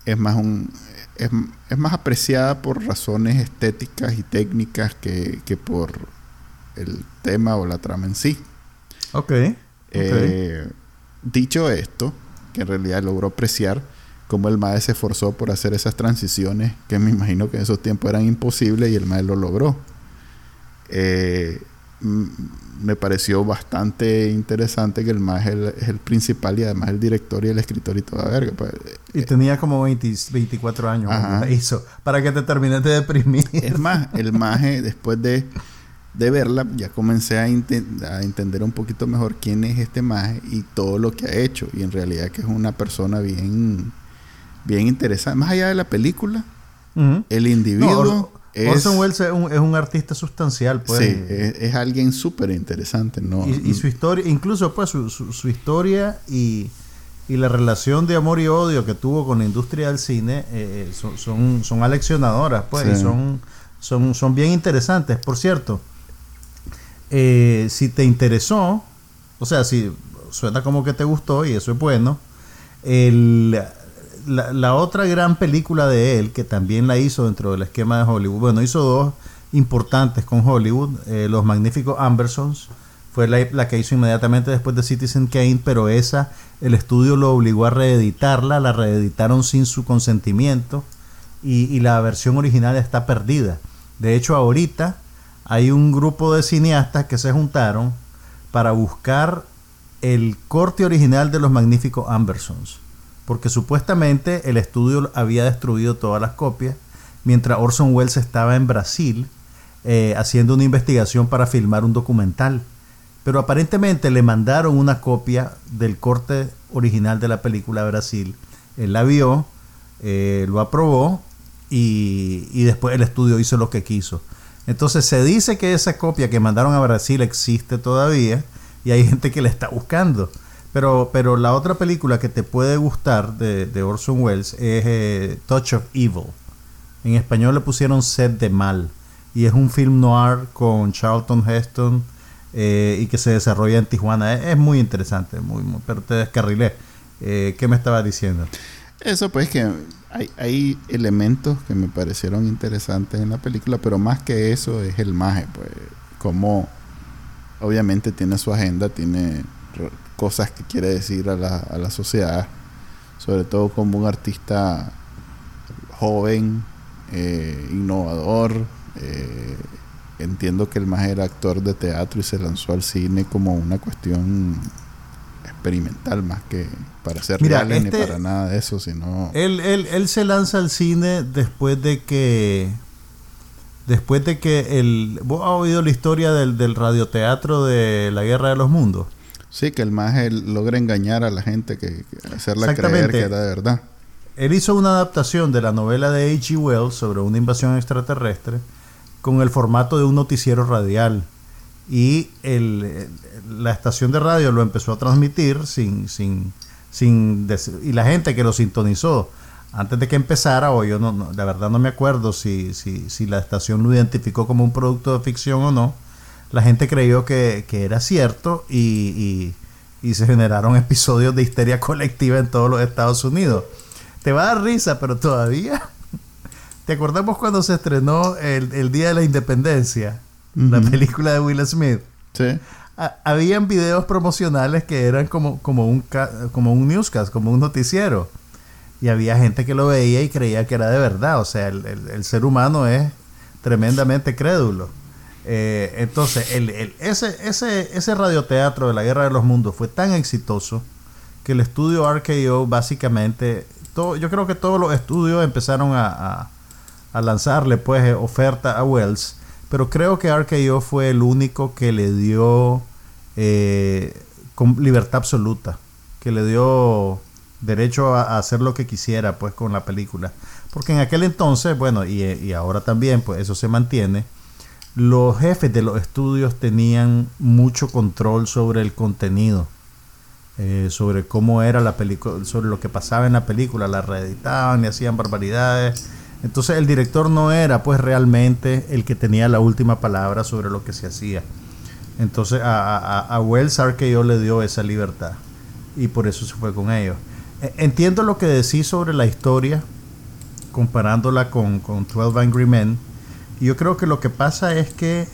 es más un, es, es más apreciada por razones estéticas y técnicas que, que por el tema o la trama en sí. Ok. Eh, dicho esto, que en realidad logró apreciar cómo el MAE se esforzó por hacer esas transiciones que me imagino que en esos tiempos eran imposibles y el MAE lo logró. Eh, me pareció bastante interesante que el MAE es el, es el principal y además el director y el escritor y toda verga. pues, Y tenía como 20 24 años Ajá. cuando la hizo. Para que te termines de deprimir. Es más, el maje, después de, de verla, ya comencé a, a entender un poquito mejor quién es este maje y todo lo que ha hecho. Y en realidad que es una persona bien, bien interesante. Más allá de la película, el individuo es, Orson Welles es un, es un artista sustancial, pues. sí, es, es alguien súper interesante. ¿no? y, y su historia, incluso pues su, su, su historia y, y la relación de amor y odio que tuvo con la industria del cine eh, son, son, son aleccionadoras, pues, Sí. y son, son, son bien interesantes. Por cierto, eh, si te interesó, o sea, si suena como que te gustó y eso es bueno, el, la, otra gran película de él, que también la hizo dentro del esquema de Hollywood, bueno, hizo dos importantes con Hollywood, eh, Los Magníficos Ambersons, fue la, la que hizo inmediatamente después de Citizen Kane, pero esa, el estudio lo obligó a reeditarla, la reeditaron sin su consentimiento y, y la versión original está perdida. De hecho, ahorita hay un grupo de cineastas que se juntaron para buscar el corte original de los magníficos Ambersons. Porque supuestamente el estudio había destruido todas las copias, mientras Orson Welles estaba en Brasil eh, haciendo una investigación para filmar un documental. Pero aparentemente le mandaron una copia del corte original de la película Brasil. Él la vio, eh, lo aprobó y después el estudio hizo lo que quiso. Entonces se dice que esa copia que mandaron a Brasil existe todavía y hay gente que la está buscando. Pero, pero la otra película que te puede gustar de, de Orson Welles es eh, Touch of Evil. En español le pusieron Set de Mal. Y es un film noir con Charlton Heston eh, y que se desarrolla en Tijuana. Es, muy interesante, muy, muy- pero te descarrilé. Eh, ¿Qué me estabas diciendo? Eso pues que hay, hay elementos que me parecieron interesantes en la película, pero más que eso es el maje, pues como obviamente tiene su agenda, tiene cosas que quiere decir a la, a la sociedad, sobre todo como un artista joven, eh, innovador. eh, entiendo que el maje era actor de teatro y se lanzó al cine como una cuestión experimental más que para ser Mira, reales este- ni para nada de eso, sino Él, él, él se lanza al cine después de que. Después de que el. ¿Vos has oído la historia del, del radioteatro de la Guerra de los Mundos? Sí, que el maje logra engañar a la gente, que, que hacerla creer que era de verdad. Él hizo una adaptación de la novela de H.G. Wells sobre una invasión extraterrestre con el formato de un noticiero radial. Y el- la estación de radio lo empezó a transmitir sin, sin, sin y la gente que lo sintonizó antes de que empezara, o yo no, no- la verdad no me acuerdo si, si, si la estación lo identificó como un producto de ficción o no, la gente creyó que, que era cierto y, y- y se generaron episodios de histeria colectiva en todos los Estados Unidos. Te va a dar risa, pero todavía. ¿Te acordamos cuando se estrenó el, el Día de la Independencia? La película de Will Smith. Sí. Ha- habían videos promocionales que eran como, como, un, ca- como un newscast, como un noticiero. Y había gente que lo veía y creía que era de verdad. O sea, el, el- el ser humano es tremendamente crédulo. Eh, entonces, el, el- ese, ese, ese radioteatro de la Guerra de los Mundos fue tan exitoso que el estudio RKO básicamente, todo, yo creo que todos los estudios empezaron a, a- lanzarle pues eh, oferta a Wells, pero creo que RKO fue el único que le dio eh, libertad absoluta, que le dio derecho a, hacer lo que quisiera pues con la película, porque en aquel entonces, bueno, y, y ahora también pues eso se mantiene, los jefes de los estudios tenían mucho control sobre el contenido eh, sobre cómo era la película, sobre lo que pasaba en la película, la reeditaban y hacían barbaridades. Entonces el director no era pues realmente el que tenía la última palabra sobre lo que se hacía. Entonces a, a, a Wells RKO le dio esa libertad y por eso se fue con ellos. E- Entiendo lo que decís sobre la historia comparándola con, con 12 Angry Men. Yo creo que lo que pasa es que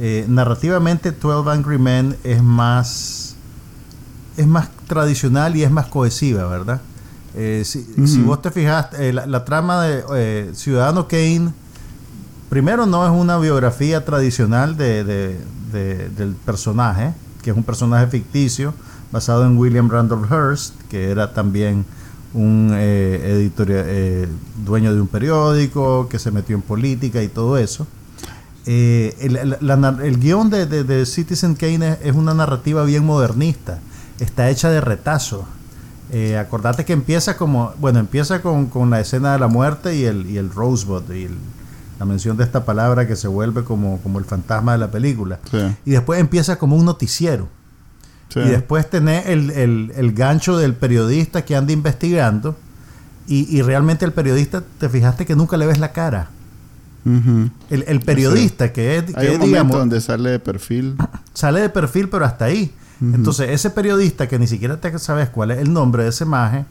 eh, narrativamente 12 Angry Men es más es más tradicional y es más cohesiva, ¿verdad? Eh, si, si vos te fijas, eh, la, la trama de eh, Ciudadano Kane, primero no es una biografía tradicional de, de- de- del personaje, que es un personaje ficticio basado en William Randolph Hearst, que era también un eh, editoria- eh, dueño de un periódico, que se metió en política y todo eso. Eh, el, el- la nar- el guion de, de- de Citizen Kane es, una narrativa bien modernista. Está hecha de retazo. Eh, acordate que empieza como, bueno, empieza con, con la escena de la muerte y el, y el Rosebud y el- la mención de esta palabra que se vuelve como, como el fantasma de la película. Sí. Y después empieza como un noticiero. Sí. Y después tenés el, el- el gancho del periodista que anda investigando. Y, y realmente el periodista, te fijaste que nunca le ves la cara. El, el periodista que es, que Hay un es, momento digamos, donde sale de perfil. sale de perfil, pero hasta ahí. Entonces, ese periodista que ni siquiera te sabes cuál es el nombre de ese maje,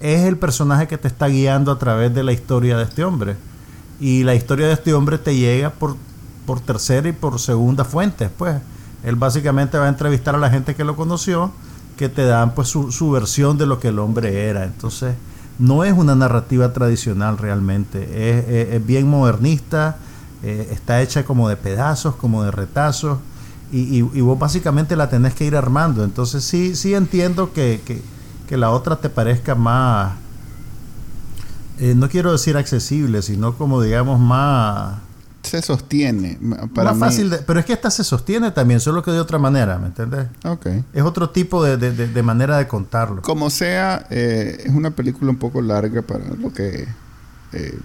es el personaje que te está guiando a través de la historia de este hombre. Y la historia de este hombre te llega por, por tercera y por segunda fuente. Pues él básicamente va a entrevistar a la gente que lo conoció, que te dan pues su, su versión de lo que el hombre era. Entonces, no es una narrativa tradicional realmente. Es, bien modernista, eh, está hecha como de pedazos, como de retazos. Y, y- y vos básicamente la tenés que ir armando. Entonces sí, sí entiendo que, que- que la otra te parezca más, eh, no quiero decir accesible, sino como digamos más, Se sostiene. Para más mí. fácil. de- pero es que esta se sostiene también, solo que de otra manera, ¿me entiendes? Ok. Es otro tipo de, de- de- manera de contarlo. Como sea, eh, es una película un poco larga para lo que eh,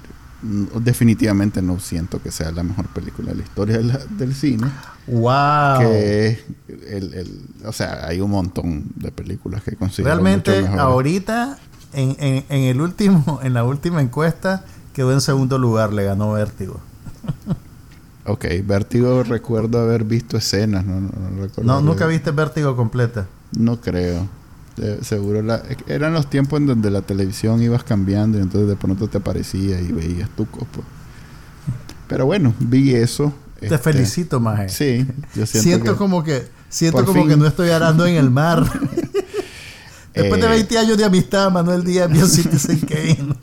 definitivamente no siento que sea la mejor película de la historia de la- del cine. ¡Wow! Que el, el- o sea, hay un montón de películas que considero Realmente mucho ahorita, en, en- en el último, en la última encuesta, quedó en segundo lugar, le ganó Vértigo. Ok, Vértigo recuerdo haber visto escenas, no, no, no recuerdo. No, nunca viste Vértigo completa. No creo. Seguro la- eran los tiempos en donde la televisión ibas cambiando y entonces de pronto te aparecía y veías tu copo. Pero bueno, vi eso. Te este, felicito, Maje. Sí, yo siento, siento que- como que siento como fin. que no estoy arando en el mar. Después de Eh, 20 años de amistad, Manuel Díaz vio Citizen Kane.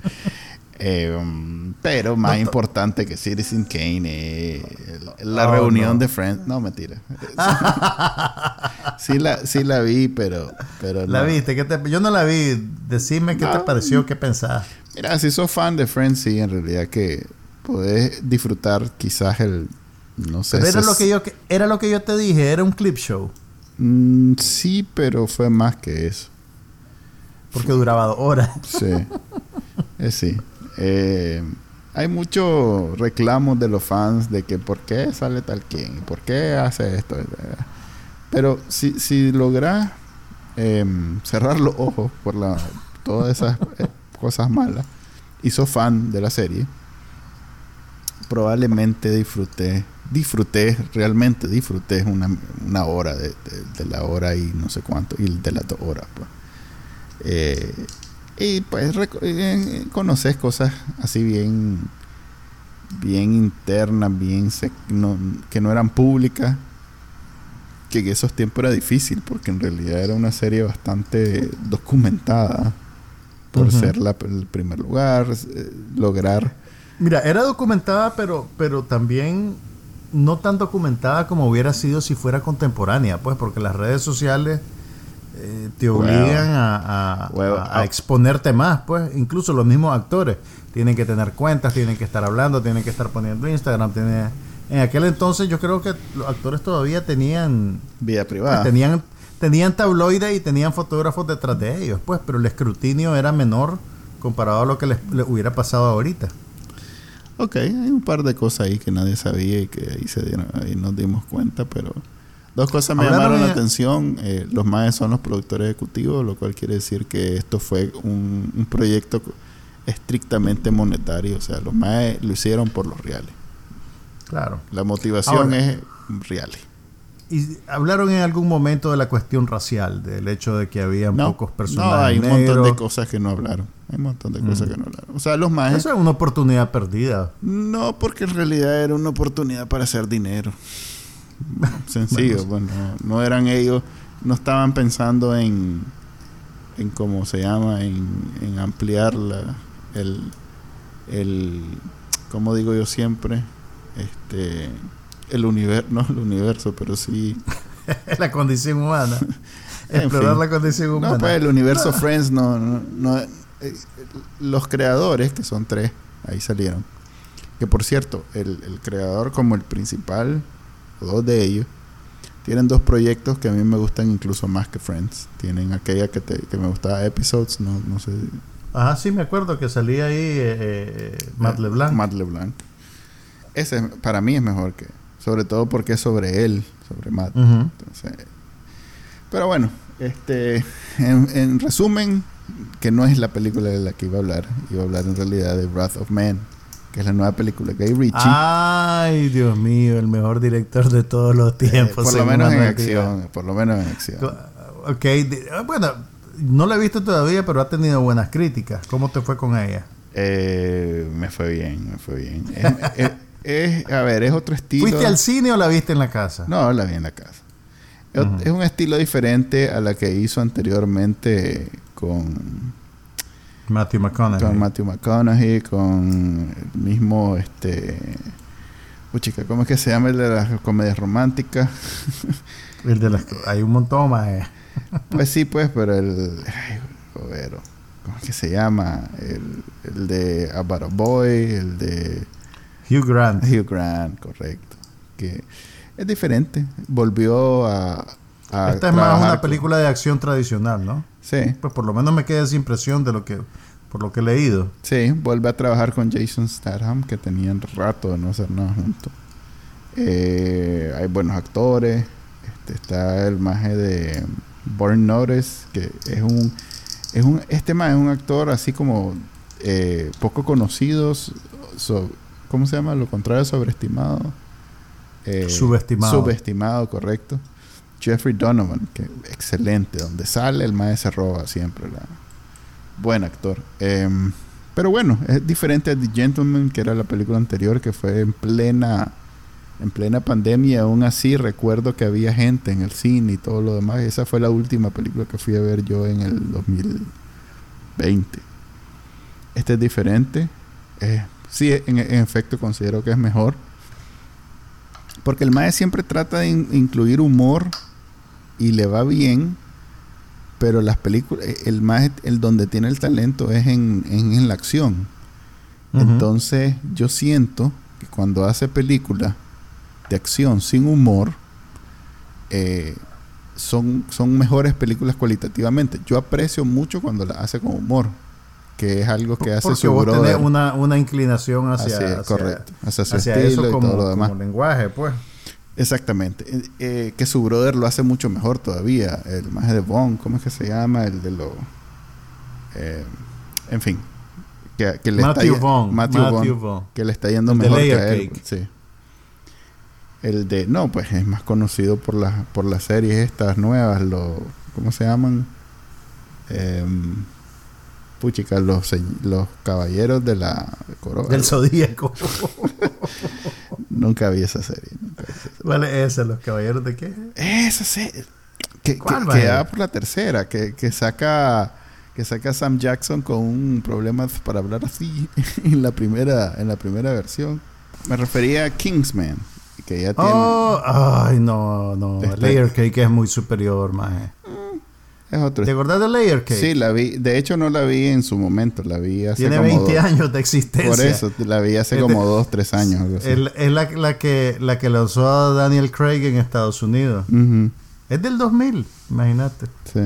eh, um, pero más No importante que Citizen Kane eh, el- la Oh, reunión no. de Friends. No, mentira. sí, la, sí la vi, pero, pero ¿La no. viste? ¿Qué te- Yo no la vi. Decime qué te pareció, qué pensás. Mira, si sos fan de Friends, sí, en realidad que podés disfrutar quizás el... No sé Pero era lo es- que yo era lo que yo te dije, era un clip show. Mm, sí, pero fue más que eso. Porque duraba dos horas. Sí. Eh, sí. Eh, hay muchos reclamos de los fans de que por qué sale tal quien, por qué hace esto. Pero si, si logras em, cerrar los ojos por todas esas eh, cosas malas y sos fan de la serie, probablemente disfruté, disfruté, realmente disfruté una, una hora de, de, la hora y no sé cuánto, y de las dos horas. Pues. Eh, y pues eh, conoces cosas así bien, bien internas, bien que no eran públicas. Que en esos tiempos era difícil, porque en realidad era una serie bastante documentada. Por ser la, el primer lugar, eh, lograr. Mira, era documentada, pero, pero también no tan documentada como hubiera sido si fuera contemporánea, pues, porque las redes sociales eh, te obligan a, a, exponerte más, pues incluso los mismos actores tienen que tener cuentas, tienen que estar hablando, tienen que estar poniendo Instagram, tienen... En aquel entonces yo creo que los actores todavía tenían... Vida privada. Tenían, tenían tabloides y tenían fotógrafos detrás de ellos, pues, pero el escrutinio era menor comparado a lo que les, hubiera pasado ahorita. Ok, hay un par de cosas ahí que nadie sabía y que ahí, se dieron, ahí nos dimos cuenta, pero Dos cosas me llamaron la atención. Eh, los MAE son los productores ejecutivos, lo cual quiere decir que esto fue un, proyecto estrictamente monetario. O sea, los MAE lo hicieron por los reales. Claro. La motivación es reales. ¿Y hablaron en algún momento de la cuestión racial? Del hecho de que había pocos personajes No, hay un montón de cosas que no hablaron. Hay un montón de cosas mm. que no hablaron. O sea, los MAE... Eso es una oportunidad perdida. No, porque en realidad era una oportunidad para hacer dinero. Sencillo, bueno, no eran ellos, no estaban pensando en, en cómo se llama, en, en ampliar la, el, el, como digo yo siempre, este, el universo, no el universo, pero sí. la condición humana. Explorar la condición humana. No, pues el universo Friends no, no, eh, los creadores, que son tres, ahí salieron. Que por cierto, el, el creador como el principal dos de ellos, tienen dos proyectos que a mí me gustan incluso más que Friends. Tienen aquella que, te, que me gustaba, Episodes, no, no sé. Ah, sí, me acuerdo que salía ahí eh, eh, Matt LeBlanc. Matt LeBlanc. Ese para mí es mejor que, sobre todo porque es sobre él, sobre Matt. pero bueno, este, en, en, resumen, que no es la película de la que iba a hablar, iba a hablar en realidad de Wrath of Man que es la nueva película de Guy Ritchie. Ay, Dios mío, el mejor director de todos los eh, tiempos. por lo menos en acción, por lo menos en acción. Ok, ah, bueno, no la he visto todavía, pero ha tenido buenas críticas. ¿Cómo te fue con ella? Eh, me fue bien, me fue bien. es, a ver, es otro estilo. ¿Fuiste al cine o la viste en la casa? No, la vi en la casa. Es un estilo diferente a la que hizo anteriormente con Matthew McConaughey. Con Matthew McConaughey, con el mismo, este... Uy, chica, ¿cómo es que se llama el de las comedias románticas? el de las... Hay un montón más. Eh. pues sí, pues, pero el... Ay, joder, ¿Cómo es que se llama? El, el de About Boy, el de... Hugh Grant. Hugh Grant, correcto. Que es diferente. Volvió a... a Esta es más una película de acción tradicional, ¿no? Sí. Pues por lo menos me queda esa impresión de lo que por lo que he leído. Sí, vuelve a trabajar con Jason Statham, que tenían rato de no hacer nada juntos. Eh, hay buenos actores. Este, está el maje de Born Notice, que es un, es un este maje es un actor así como eh, poco conocido, ¿cómo se llama? Lo contrario, sobreestimado. Eh, subestimado. Subestimado, correcto. Jeffrey Donovan, que excelente, donde sale el maestro se roba siempre. La... Buen actor. Em, pero bueno, es diferente a The Gentleman, que era la película anterior, que fue en plena, en plena pandemia. Aún así, recuerdo que había gente en el cine y todo lo demás. Esa fue la última película que fui a ver yo en el 2020. Este es diferente. Eh, sí, en, efecto, considero que es mejor. Porque el MAE siempre trata de incluir humor y le va bien, pero las películas, eh, el más, el donde tiene el talento es en, en, la acción. Entonces, yo siento que cuando hace películas de acción sin humor, eh, son, son mejores películas cualitativamente. Yo aprecio mucho cuando la hace con humor, que es algo que hace Porque su vos tenés una, una inclinación hacia, correcto. Hacia su estilo eso y como, todo lo demás. como lenguaje, pues. Exactamente. Eh, eh, que su brother lo hace mucho mejor todavía. El maje de Bond, ¿cómo es que se llama? El de lo... eh, en fin. Que, que le Matthew está, Vaughn. Matthew Matthew Vaughn, Vaughn. Que le está yendo El de mejor que a él. Cake. Sí. El de... No, pues es más conocido por las por las series estas nuevas. Lo, ¿Cómo se llaman? Em, puchica, los, los caballeros de la corona. Del Zodíaco. Nunca vi esa serie. nunca vi esa serie. ¿Cuál es ese? ¿Los caballeros de qué? Esa serie. Que, que, ¿Cuál, que va por la tercera. Que, que saca. Que saca Sam Jackson con un problema para hablar así en la primera, en la primera versión. Me refería a Kingsman. Que ya tiene. Oh, ay, no, no. Este- Layer Cake es muy superior, maje. Es otro. ¿Te acordás de Layer Cake? Sí, la vi. De hecho, no la vi en su momento. La vi hace Tiene como 20 dos- años de existencia. Por eso, la vi hace Es como de- dos, tres años. algo así. El- es la, la que, la que lanzó a Daniel Craig en Estados Unidos. Es del 2000, imagínate. Sí.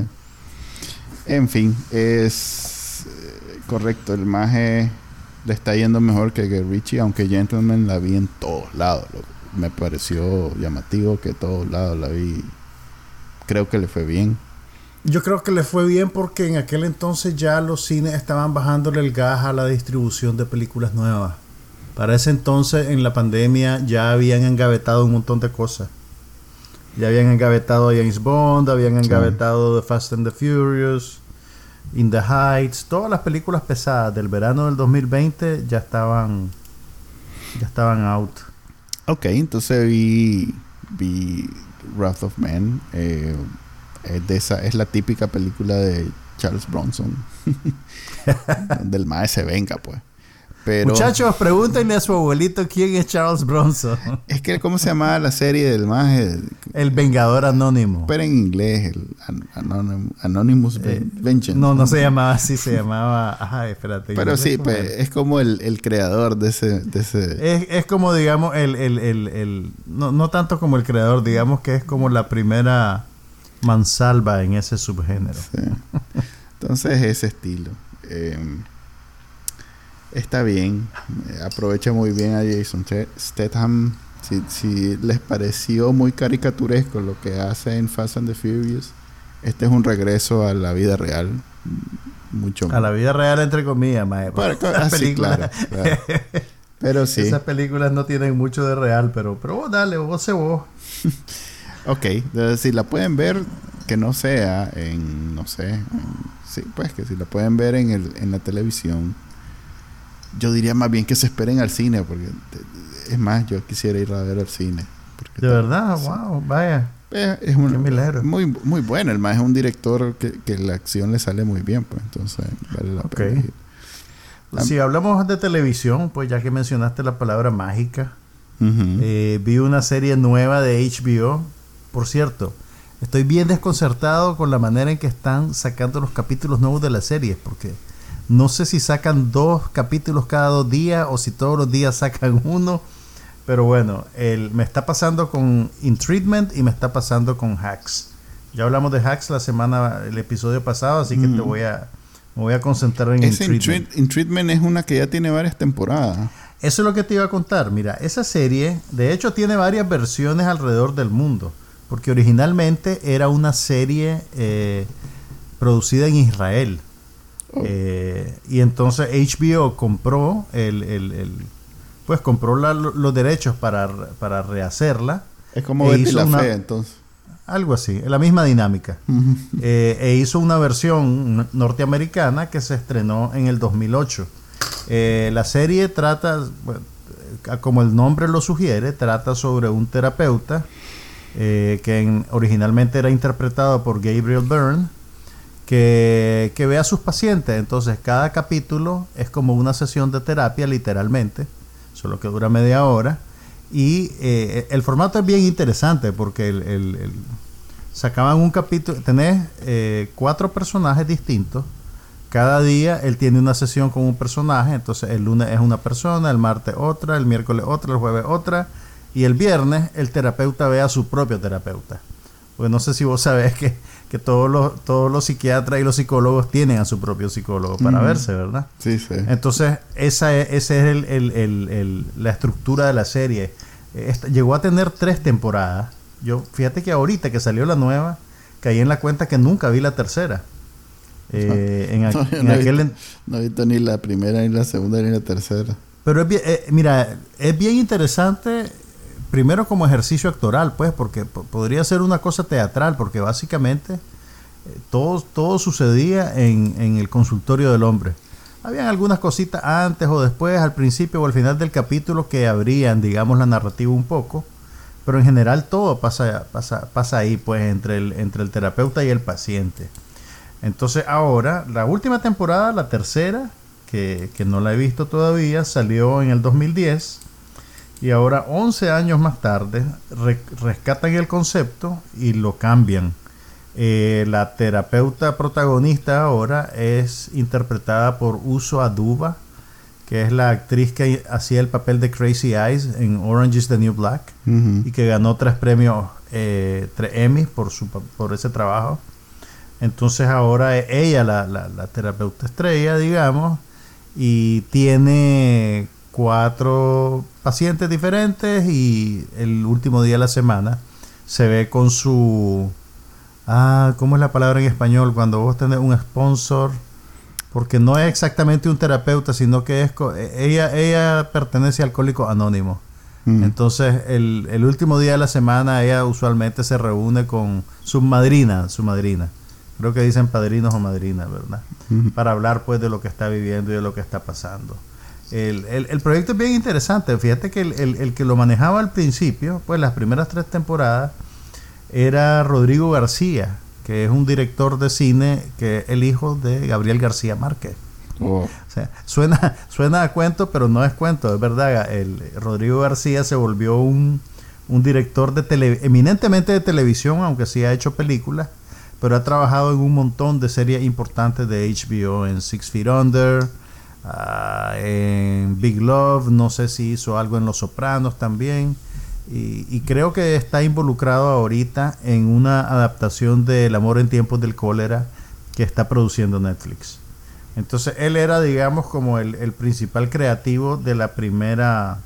En fin, es eh, correcto. El maje le está yendo mejor que Guy Ritchie, aunque Gentleman la vi en todos lados. loco. Me pareció llamativo que en todos lados la vi. Creo que le fue bien. Yo creo que le fue bien porque en aquel entonces ya los cines estaban bajándole el gas a la distribución de películas nuevas. Para ese entonces, en la pandemia, ya habían engavetado un montón de cosas. Ya habían engavetado a James Bond, habían Sí. engavetado The Fast and the Furious, In the Heights, todas las películas pesadas del verano del 2020 ya estaban ya estaban out. Ok, entonces vi, vi Wrath of Man. eh, es, de esa, es la típica película de Charles Bronson. donde el se venga, pues. Pero Muchachos, pregúntenle a su abuelito quién es Charles Bronson, es que, ¿cómo se llamaba la serie del maje? el Vengador Anónimo. Pero en inglés, el An- Anonym- Anonymous Eh, Vengeance. No, no se llamaba así, se llamaba. Ajá, espérate. Pero sí, pues, es como el, el creador de ese... De ese Es, es como, digamos, el. el, el, el- no, no tanto como el creador, digamos que es como la primera mansalva en ese subgénero. sí. Entonces, ese estilo. Eh, está bien. Aprovecha muy bien a Jason Statham. Si, si les pareció muy caricaturesco lo que hace en Fast and the Furious, este es un regreso a la vida real. mm, Mucho A la vida real, entre comillas, mae. Para- Esas ah, sí, claro, claro. Pero sí. Esas películas no tienen mucho de real, pero, pero vos dale, vos sé vos. Ok, si la pueden ver, que no sea en, no sé, en- sí, pues que si la pueden ver en, el, en la televisión, yo diría más bien que se esperen al cine, porque es más, yo quisiera ir a ver al cine. De verdad, sí. wow, vaya. Eh, es un- Qué milagro. muy, muy bueno, el más es un director que, que la acción le sale muy bien, pues entonces vale la Ok. pena. Si hablamos de televisión, pues ya que mencionaste la palabra mágica. Eh, vi una serie nueva de HBO. Por cierto, estoy bien desconcertado con la manera en que están sacando los capítulos nuevos de las series, porque no sé si sacan dos capítulos cada dos días o si todos los días sacan uno. Pero bueno, el, me está pasando con In Treatment y me está pasando con Hacks. Ya hablamos de Hacks la semana, el episodio pasado, así que te voy a, me voy a concentrar en In Treatment. Treat- In Treatment es una que ya tiene varias temporadas. Eso es lo que te iba a contar. Mira, esa serie, de hecho, tiene varias versiones alrededor del mundo. Porque originalmente era una serie eh, producida en Israel. Oh. Eh, y entonces HBO compró el, el- el- pues compró la- los derechos para, para rehacerla. Es como E Betty hizo la una- Fe, entonces. Algo así, la misma dinámica. Eh, e hizo una versión norteamericana que se estrenó en el 2008. Eh, la serie trata, bueno, como el nombre lo sugiere, trata sobre un terapeuta eh, que en- originalmente era interpretado por Gabriel Byrne, que, que ve a sus pacientes. Entonces cada capítulo es como una sesión de terapia, literalmente, solo que dura media hora. Y eh, el formato es bien interesante porque el, el- el- sacaban un capítulo, tenés eh, cuatro personajes distintos. Cada día él tiene una sesión con un personaje, entonces el lunes es una persona, el martes otra, el miércoles otra, el jueves otra, y el viernes el terapeuta ve a su propio terapeuta. Porque no sé si vos sabés que, que todos, los, todos los psiquiatras y los psicólogos tienen a su propio psicólogo para verse, ¿verdad? Sí, sí. Entonces, esa es, esa es el- el- el- la estructura de la serie. Esta- llegó a tener tres temporadas. Yo, fíjate que ahorita que salió la nueva, caí en la cuenta que nunca vi la tercera. Eh, en, en aquel No he visto ni la primera, ni la segunda, ni la tercera. pero es bien- eh, mira, es bien interesante, primero como ejercicio actoral, pues, porque po- podría ser una cosa teatral, porque básicamente eh, todo, todo sucedía en, en el consultorio del hombre. Habían algunas cositas antes o después, al principio o al final del capítulo, que abrían, digamos, la narrativa un poco, pero en general todo pasa, pasa, pasa ahí, pues, entre el, entre el terapeuta y el paciente. Entonces ahora, la última temporada, la tercera, que, que no la he visto todavía, salió en el 2010 y ahora 11 años más tarde re- rescatan el concepto y lo cambian. Eh, la terapeuta protagonista ahora es interpretada por Uso Aduba, que es la actriz que hacía el papel de Crazy Eyes en Orange is the New Black y que ganó tres premios, eh, tres Emmy por, su, por ese trabajo. Entonces ahora es ella la, la- la terapeuta estrella, digamos, y tiene cuatro pacientes diferentes y el último día de la semana se ve con su... Ah, ¿cómo es la palabra en español? Cuando vos tenés un sponsor, porque no es exactamente un terapeuta, sino que es... co- Ella, ella pertenece a Alcohólicos Anónimos. Mm. Entonces, el, el último día de la semana ella usualmente se reúne con su madrina, su madrina. Creo que dicen padrinos o madrinas, ¿verdad? Ujú. Para hablar pues de lo que está viviendo y de lo que está pasando. El, el- el proyecto es bien interesante. Fíjate que el, el- que lo manejaba al principio, pues las primeras tres temporadas, era Rodrigo García, que es un director de cine que es el hijo de Gabriel García Márquez. Oh. O sea, suena, suena a cuento, pero no es cuento, es verdad. El Rodrigo García se volvió un, un director de tele, eminentemente de televisión, aunque sí ha hecho películas, pero ha trabajado en un montón de series importantes de HBO, en Six Feet Under, ah, en Big Love, no sé si hizo algo en Los Sopranos también. Y, y creo que está involucrado ahorita en una adaptación de El amor en tiempos del cólera que está produciendo Netflix. Entonces él era, digamos, como el, el principal creativo de la primera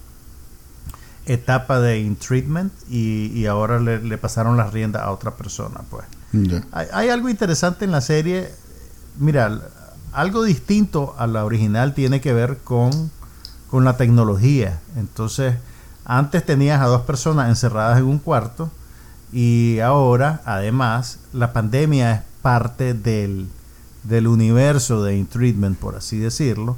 etapa de In Treatment y, y ahora le, le pasaron las riendas a otra persona, pues. Hay, hay algo interesante en la serie. Mira, algo distinto a la original tiene que ver con, con la tecnología. Entonces, antes tenías a dos personas encerradas en un cuarto y ahora, además, la pandemia es parte del, del universo de In Treatment, por así decirlo.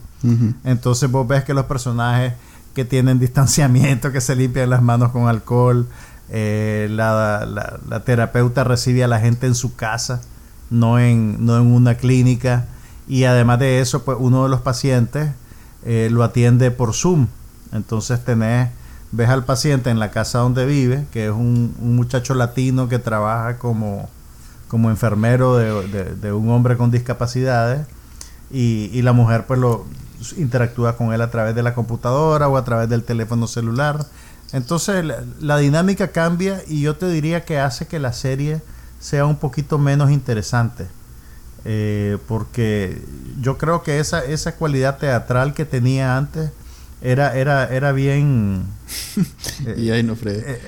Entonces vos ves que los personajes que tienen distanciamiento, que se limpian las manos con alcohol, eh, la, la- la terapeuta recibe a la gente en su casa, no en, no en una clínica. Y además de eso, pues uno de los pacientes eh, lo atiende por Zoom. Entonces tenés, ves al paciente en la casa donde vive, que es un, muchacho latino que trabaja como, como enfermero de, de- un hombre con discapacidades y, y la mujer pues lo interactúa con él a través de la computadora o a través del teléfono celular. Entonces la dinámica cambia y yo te diría que hace que la serie sea un poquito menos interesante. Eh, porque yo creo que esa, esa cualidad teatral que tenía antes era, era, era bien... eh, Y ahí no fregué. eh,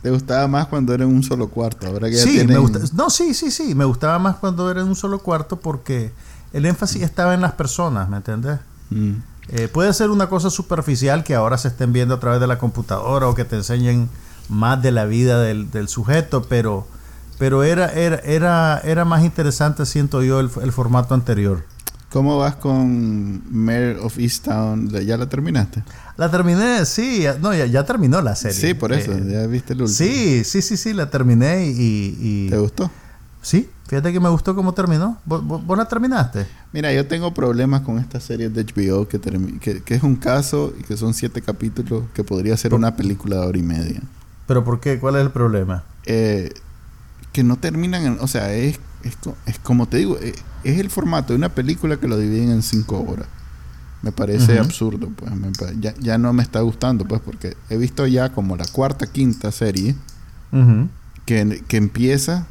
¿Te gustaba más cuando era en un solo cuarto? Ahora que ya sí, tienen- me gusta, no, sí, sí, sí, me gustaba más cuando era en un solo cuarto porque el énfasis estaba en las personas, ¿me entiendes? Mm. Eh, puede ser una cosa superficial que ahora se estén viendo a través de la computadora o que te enseñen más de la vida del, del sujeto, pero, pero era, era, era, era más interesante, siento yo, el, el formato anterior. ¿Cómo vas con Mayor of Easttown? ¿Ya la terminaste? La terminé, sí, no, ya, ya terminó la serie. Sí, por eso. Eh, ya viste el último. sí, sí, sí, sí, la terminé y... y- ¿Te gustó? sí, fíjate que me gustó cómo terminó. ¿Vos, vos- vos la terminaste? Mira, yo tengo problemas con esta serie de HBO que, que, que es un caso y que son siete capítulos que podría ser una película de hora y media. ¿Pero por qué? ¿Cuál es el problema? Eh, que no terminan en... O sea, es, es, es como te digo, eh, es el formato de una película que lo dividen en cinco horas. Me parece absurdo, pues. me ya, ya no me está gustando, pues, porque he visto ya como la cuarta, quinta serie que, que empieza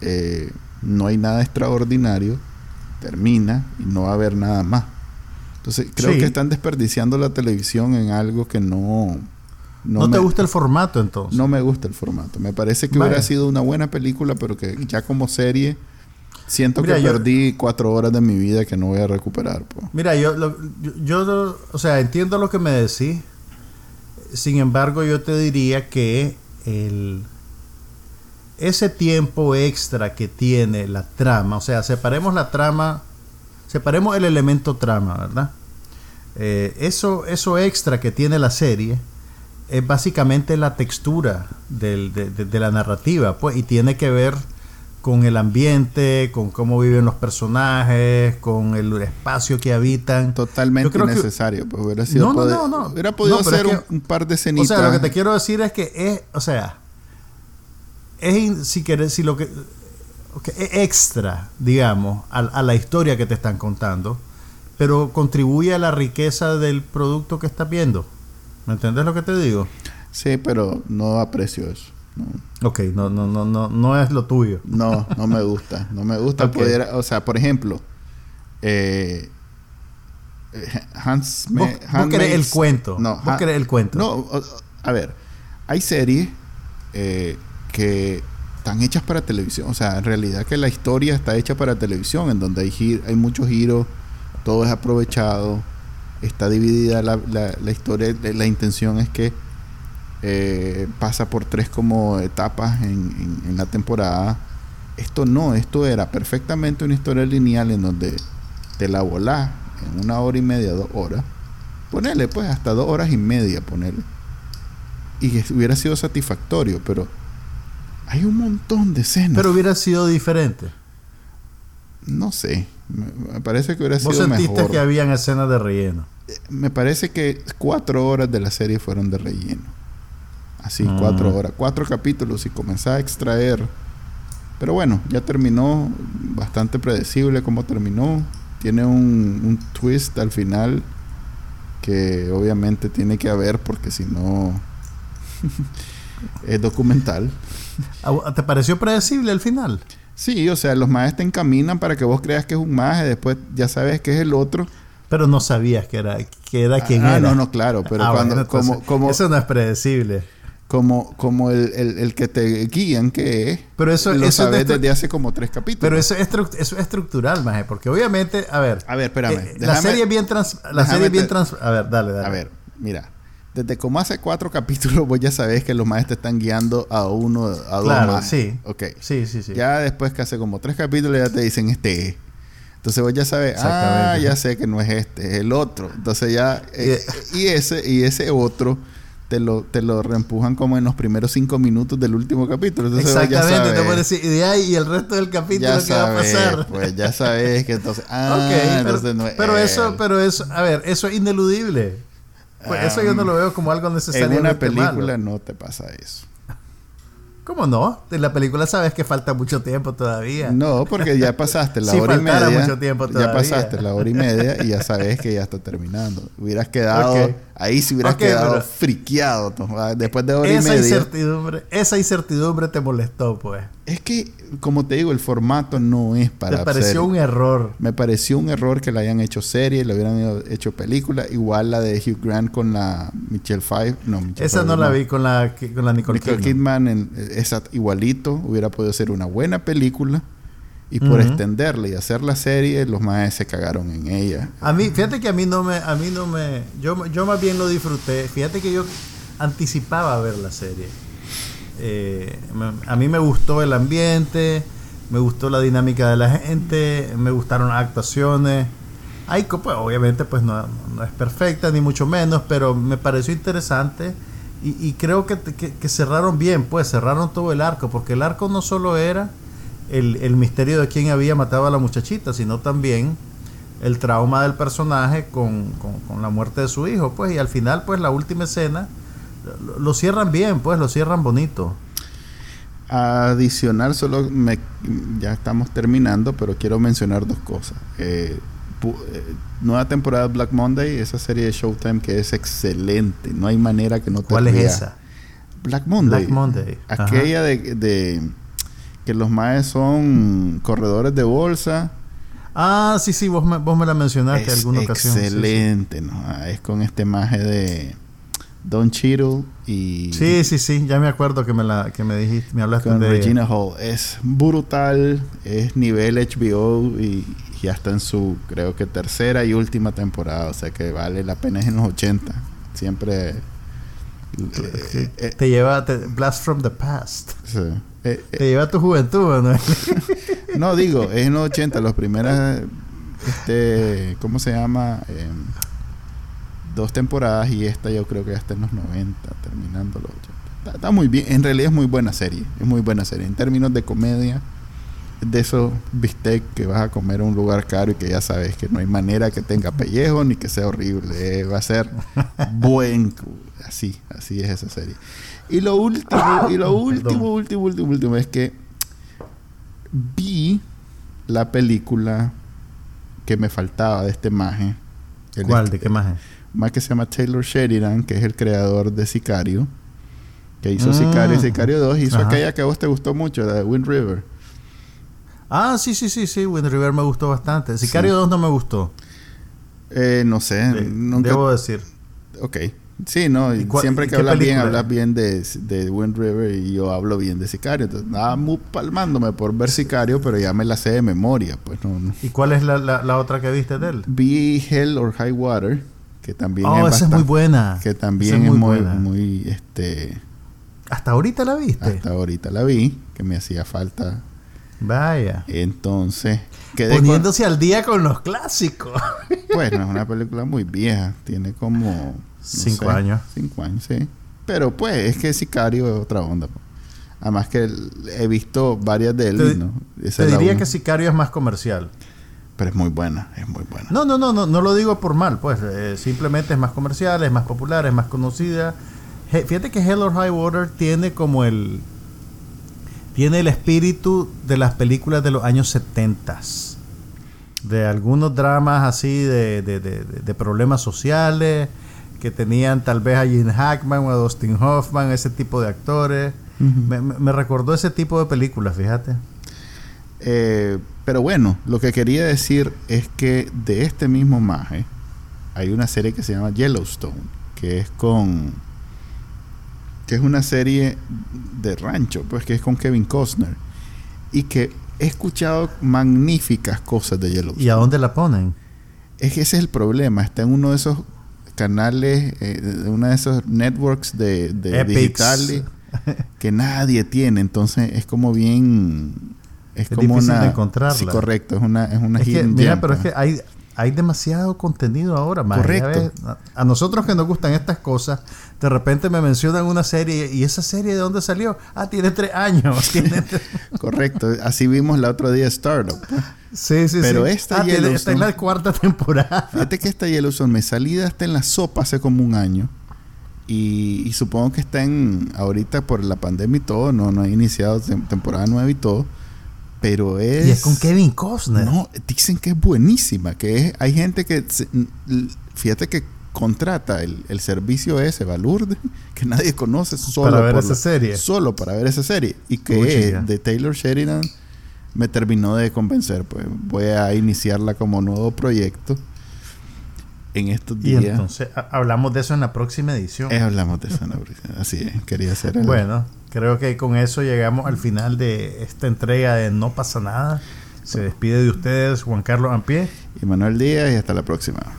eh, no hay nada extraordinario, termina y no va a haber nada más. Entonces creo Sí. que están desperdiciando la televisión en algo que no... ¿No, me, te gusta el formato entonces? No me gusta el formato. Me parece que hubiera sido una buena película, pero que ya como serie siento Mira, que yo- perdí cuatro horas de mi vida que no voy a recuperar. Mira, yo, lo- yo, o sea, entiendo lo que me decís. Sin embargo, yo te diría que el, ese tiempo extra que tiene la trama, o sea, separemos la trama, separemos el elemento trama, ¿verdad? Eh, eso, eso extra que tiene la serie es básicamente la textura del- de, de- de la narrativa, pues, y tiene que ver con el ambiente, con cómo viven los personajes, con el espacio que habitan. Totalmente que- innecesario. Pues hubiera sido No, no, pode- no, no. Hubiera podido No, es un, que- un par de O escenitas. sea, lo que te quiero decir es que es, o sea, es si quieres, si lo que es extra, digamos, a, a la historia que te están contando, pero contribuye a la riqueza del producto que estás viendo. ¿Me entiendes lo que te digo? Sí, pero no aprecio eso. No, Ok, no, no, no, no, no es lo tuyo. no, no me gusta. No me gusta poder... O sea, por ejemplo... Eh, Hans... Vos, vos querés el cuento. No, vos Han- querés el cuento. No, a ver, hay series eh, que están hechas para televisión. O sea, en realidad que la historia está hecha para televisión, en donde hay, gir- hay muchos giros, todo es aprovechado, está dividida la, la- historia. La intención es que eh, pasa por tres como etapas en, en- en la temporada. Esto no, esto era perfectamente una historia lineal en donde te la volás en una hora y media, dos horas. Ponele pues hasta dos horas y media, ponele. Y que hubiera sido satisfactorio, pero hay un montón de escenas. Pero hubiera sido diferente. No sé, me, parece que hubiera Vos sido sentiste mejor. que habían escenas de relleno. Me parece que cuatro horas de la serie fueron de relleno. Así, Mm. cuatro horas. Cuatro capítulos y comenzaba a extraer. Pero bueno, ya terminó. Bastante predecible cómo terminó. Tiene un, un twist al final que obviamente tiene que haber porque si no es documental. ¿A- ¿Te pareció predecible el final? Sí, o sea, los maes te encaminan para que vos creas que es un maje, después ya sabes que es el otro. Pero no sabías que era, que era quien ah, era. no, no, claro, pero Ah, cuando, bueno, como, como, Eso no es predecible. como, como el, el, el que te guían que es, Pero eso, lo eso es sabes desde hace como tres capítulos. Pero eso es, eso es estructural, maje, porque obviamente, a ver, A ver, espérame. eh, la serie es bien trans, la serie es bien trans, a ver, dale, dale. A ver, mira. Desde como hace cuatro capítulos vos ya sabés que los maestros te están guiando a uno, a dos Claro, más. sí. Ok. Sí, sí, sí. Ya después que hace como tres capítulos ya te dicen este es. Entonces vos ya sabes, ah, ya sé que no es este, es el otro. Entonces ya... eh, y ese y ese otro te lo, te lo reempujan como en los primeros cinco minutos del último capítulo. Entonces ya Exactamente, te sabes, puedes decir, y de ahí y el resto del capítulo ya que va a pasar. pues ya sabes que entonces... Ah, ok, pero, entonces no es pero eso, pero eso, a ver, eso es ineludible. Pues eso yo no lo veo como algo En necesariamente una película malo. no te pasa eso. ¿Cómo no? En la película sabes que falta mucho tiempo todavía. No, porque ya pasaste la Si hora y media. mucho tiempo ya pasaste la hora y media y ya sabes que ya está terminando. Hubieras quedado Ok. ahí si hubieras quedado friqueado ¿no? después de hora y esa media. incertidumbre, esa incertidumbre te molestó, pues. Es que, como te digo, el formato no es para Te pareció serie. un error. Me pareció un error que la hayan hecho serie, le hubieran hecho película, igual la de Hugh Grant con la Michelle Pfeiffer, no, Michelle Esa no Pfeiffer, la vi con la, con la Nicole, Nicole Kidman. Kidman, en, esa igualito, hubiera podido ser una buena película y por extenderla y hacer la serie, los más se cagaron en ella. A mí, fíjate que a mí no me, a mí no me, yo, yo más bien lo disfruté. Fíjate que yo anticipaba ver la serie. Eh, a mí me gustó el ambiente, me gustó la dinámica de la gente, me gustaron las actuaciones. Hay, pues, obviamente, pues no, no es perfecta ni mucho menos, pero me pareció interesante y, creo que, que- que cerraron bien, pues cerraron todo el arco, porque el arco no solo era el, el misterio de quién había matado a la muchachita, sino también el trauma del personaje con, con- con la muerte de su hijo, pues, y al final, pues, la última escena lo, cierran bien, pues, lo cierran bonito. Adicional, solo me, ya estamos terminando, pero quiero mencionar dos cosas. Eh, eh, nueva temporada de Black Monday, esa serie de Showtime que es excelente. No hay manera que no te ¿Cuál es esa? Black Monday. Black Monday. Aquella de, de- que los maes son corredores de bolsa. Ah, sí, sí, vos me, vos me la mencionaste es alguna ocasión. sí, sí. Excelente, ¿no? Ah, Es con este maje de Don Cheadle y Sí, sí, sí, ya me acuerdo que me la que me dijiste, me hablaste con de Regina Hall. Es brutal, es nivel HBO y ya está en su, creo que tercera y última temporada, o sea que vale la pena, es en los 80. Siempre... eh, eh, te lleva te- Blast from the Past. sí. Eh, Te lleva a tu juventud, Manuel. no, digo, es en los 80, las primeras, este, ¿cómo se llama? Dos temporadas y esta yo creo que ya está en los 90, terminando los 80. Está, está muy bien, en realidad es muy buena serie, es muy buena serie. En términos de comedia, de esos bistec que vas a comer a un lugar caro y que ya sabes que no hay manera que tenga pellejo ni que sea horrible. eh, va a ser buen, así, así es esa serie. Y lo último, y lo último, último, último, último es que vi la película que me faltaba de este maje. ¿Cuál? este- ¿De qué es? Más que se llama Taylor Sheridan, que es el creador de Sicario, que hizo Mm. Sicario y Sicario 2, hizo Ajá. aquella que a vos te gustó mucho, la de Wind River. Ah, sí, sí, sí, sí, Wind River me gustó bastante. Sicario Sí. 2 no me gustó. Eh, no sé, de- nunca... Debo decir. Ok. Sí, no, ¿Y cuál- siempre que hablas bien, hablas bien de, de Wind River y yo hablo bien de Sicario. Entonces, nada, muy palmándome por ver Sicario, pero ya me la sé de memoria. Pues no, no. ¿Y cuál es la, la, la otra que viste de él? Vi Hell or High Water, que también Oh, es esa es muy buena. Que también es muy, buena. muy, este, ¿Hasta ahorita la viste? hasta ahorita la vi, que me hacía falta. Vaya. Entonces, con- Poniéndose al día con los clásicos. Bueno, es una película muy vieja. Tiene como... no Cinco sé, años. Cinco años, sí. Pero pues es que Sicario es otra onda. po. Además que he visto varias de él, Te- ¿no? Esa Te diría una. que Sicario es más comercial. Pero es muy buena, es muy buena. No, no, no, no, no lo digo por mal, pues eh, simplemente es más comercial, es más popular, es más conocida. Fíjate que Hell or High Water tiene como el tiene el espíritu de las películas de los años 70 de algunos dramas así de, de- de- problemas sociales que tenían tal vez a Gene Hackman o a Dustin Hoffman, ese tipo de actores. Me- me recordó ese tipo de películas, fíjate. Eh, pero bueno, lo que quería decir es que de este mismo maje hay una serie que se llama Yellowstone, que es con que es una serie de rancho, pues que es con Kevin Costner y que he escuchado magníficas cosas de Yellowstone. ¿Y a dónde la ponen? Es que ese es el problema, está en uno de esos canales, eh, de uno de esos networks de, de digitales que nadie tiene, entonces es como bien es, Es como difícil una de encontrarla. Sí, correcto, es una es una Es que, mira, pero es pues. que hay, hay demasiado contenido ahora, man. Correcto. A, a nosotros que nos gustan estas cosas, de repente me mencionan una serie y esa serie de dónde salió? Ah, tiene tres años. Tiene tres- Correcto, así vimos la otra día Startup. sí, sí, Pero sí. esta Ah, está en la cuarta temporada. Fíjate que esta Yellowstone me salida está en la sopa hace como un año. Y, y supongo que está en ahorita por la pandemia y todo, no, no ha iniciado tem- temporada nueva y todo. Pero es. Y es con Kevin Costner. No, dicen que es buenísima, que es, hay gente que, fíjate que contrata el, el servicio ese, Balurde, que nadie conoce solo Para ver por esa serie. Solo para ver esa serie. Y que de Taylor Sheridan me terminó de convencer, pues voy a iniciarla como nuevo proyecto en estos Y días. entonces a- hablamos de eso en la próxima edición. Eh, hablamos de eso, ¿no? así es, quería hacer el- Bueno, creo que con eso llegamos al final de esta entrega de No pasa nada. Se despide de ustedes Juan Carlos Ampie. Y Manuel Díaz y hasta la próxima.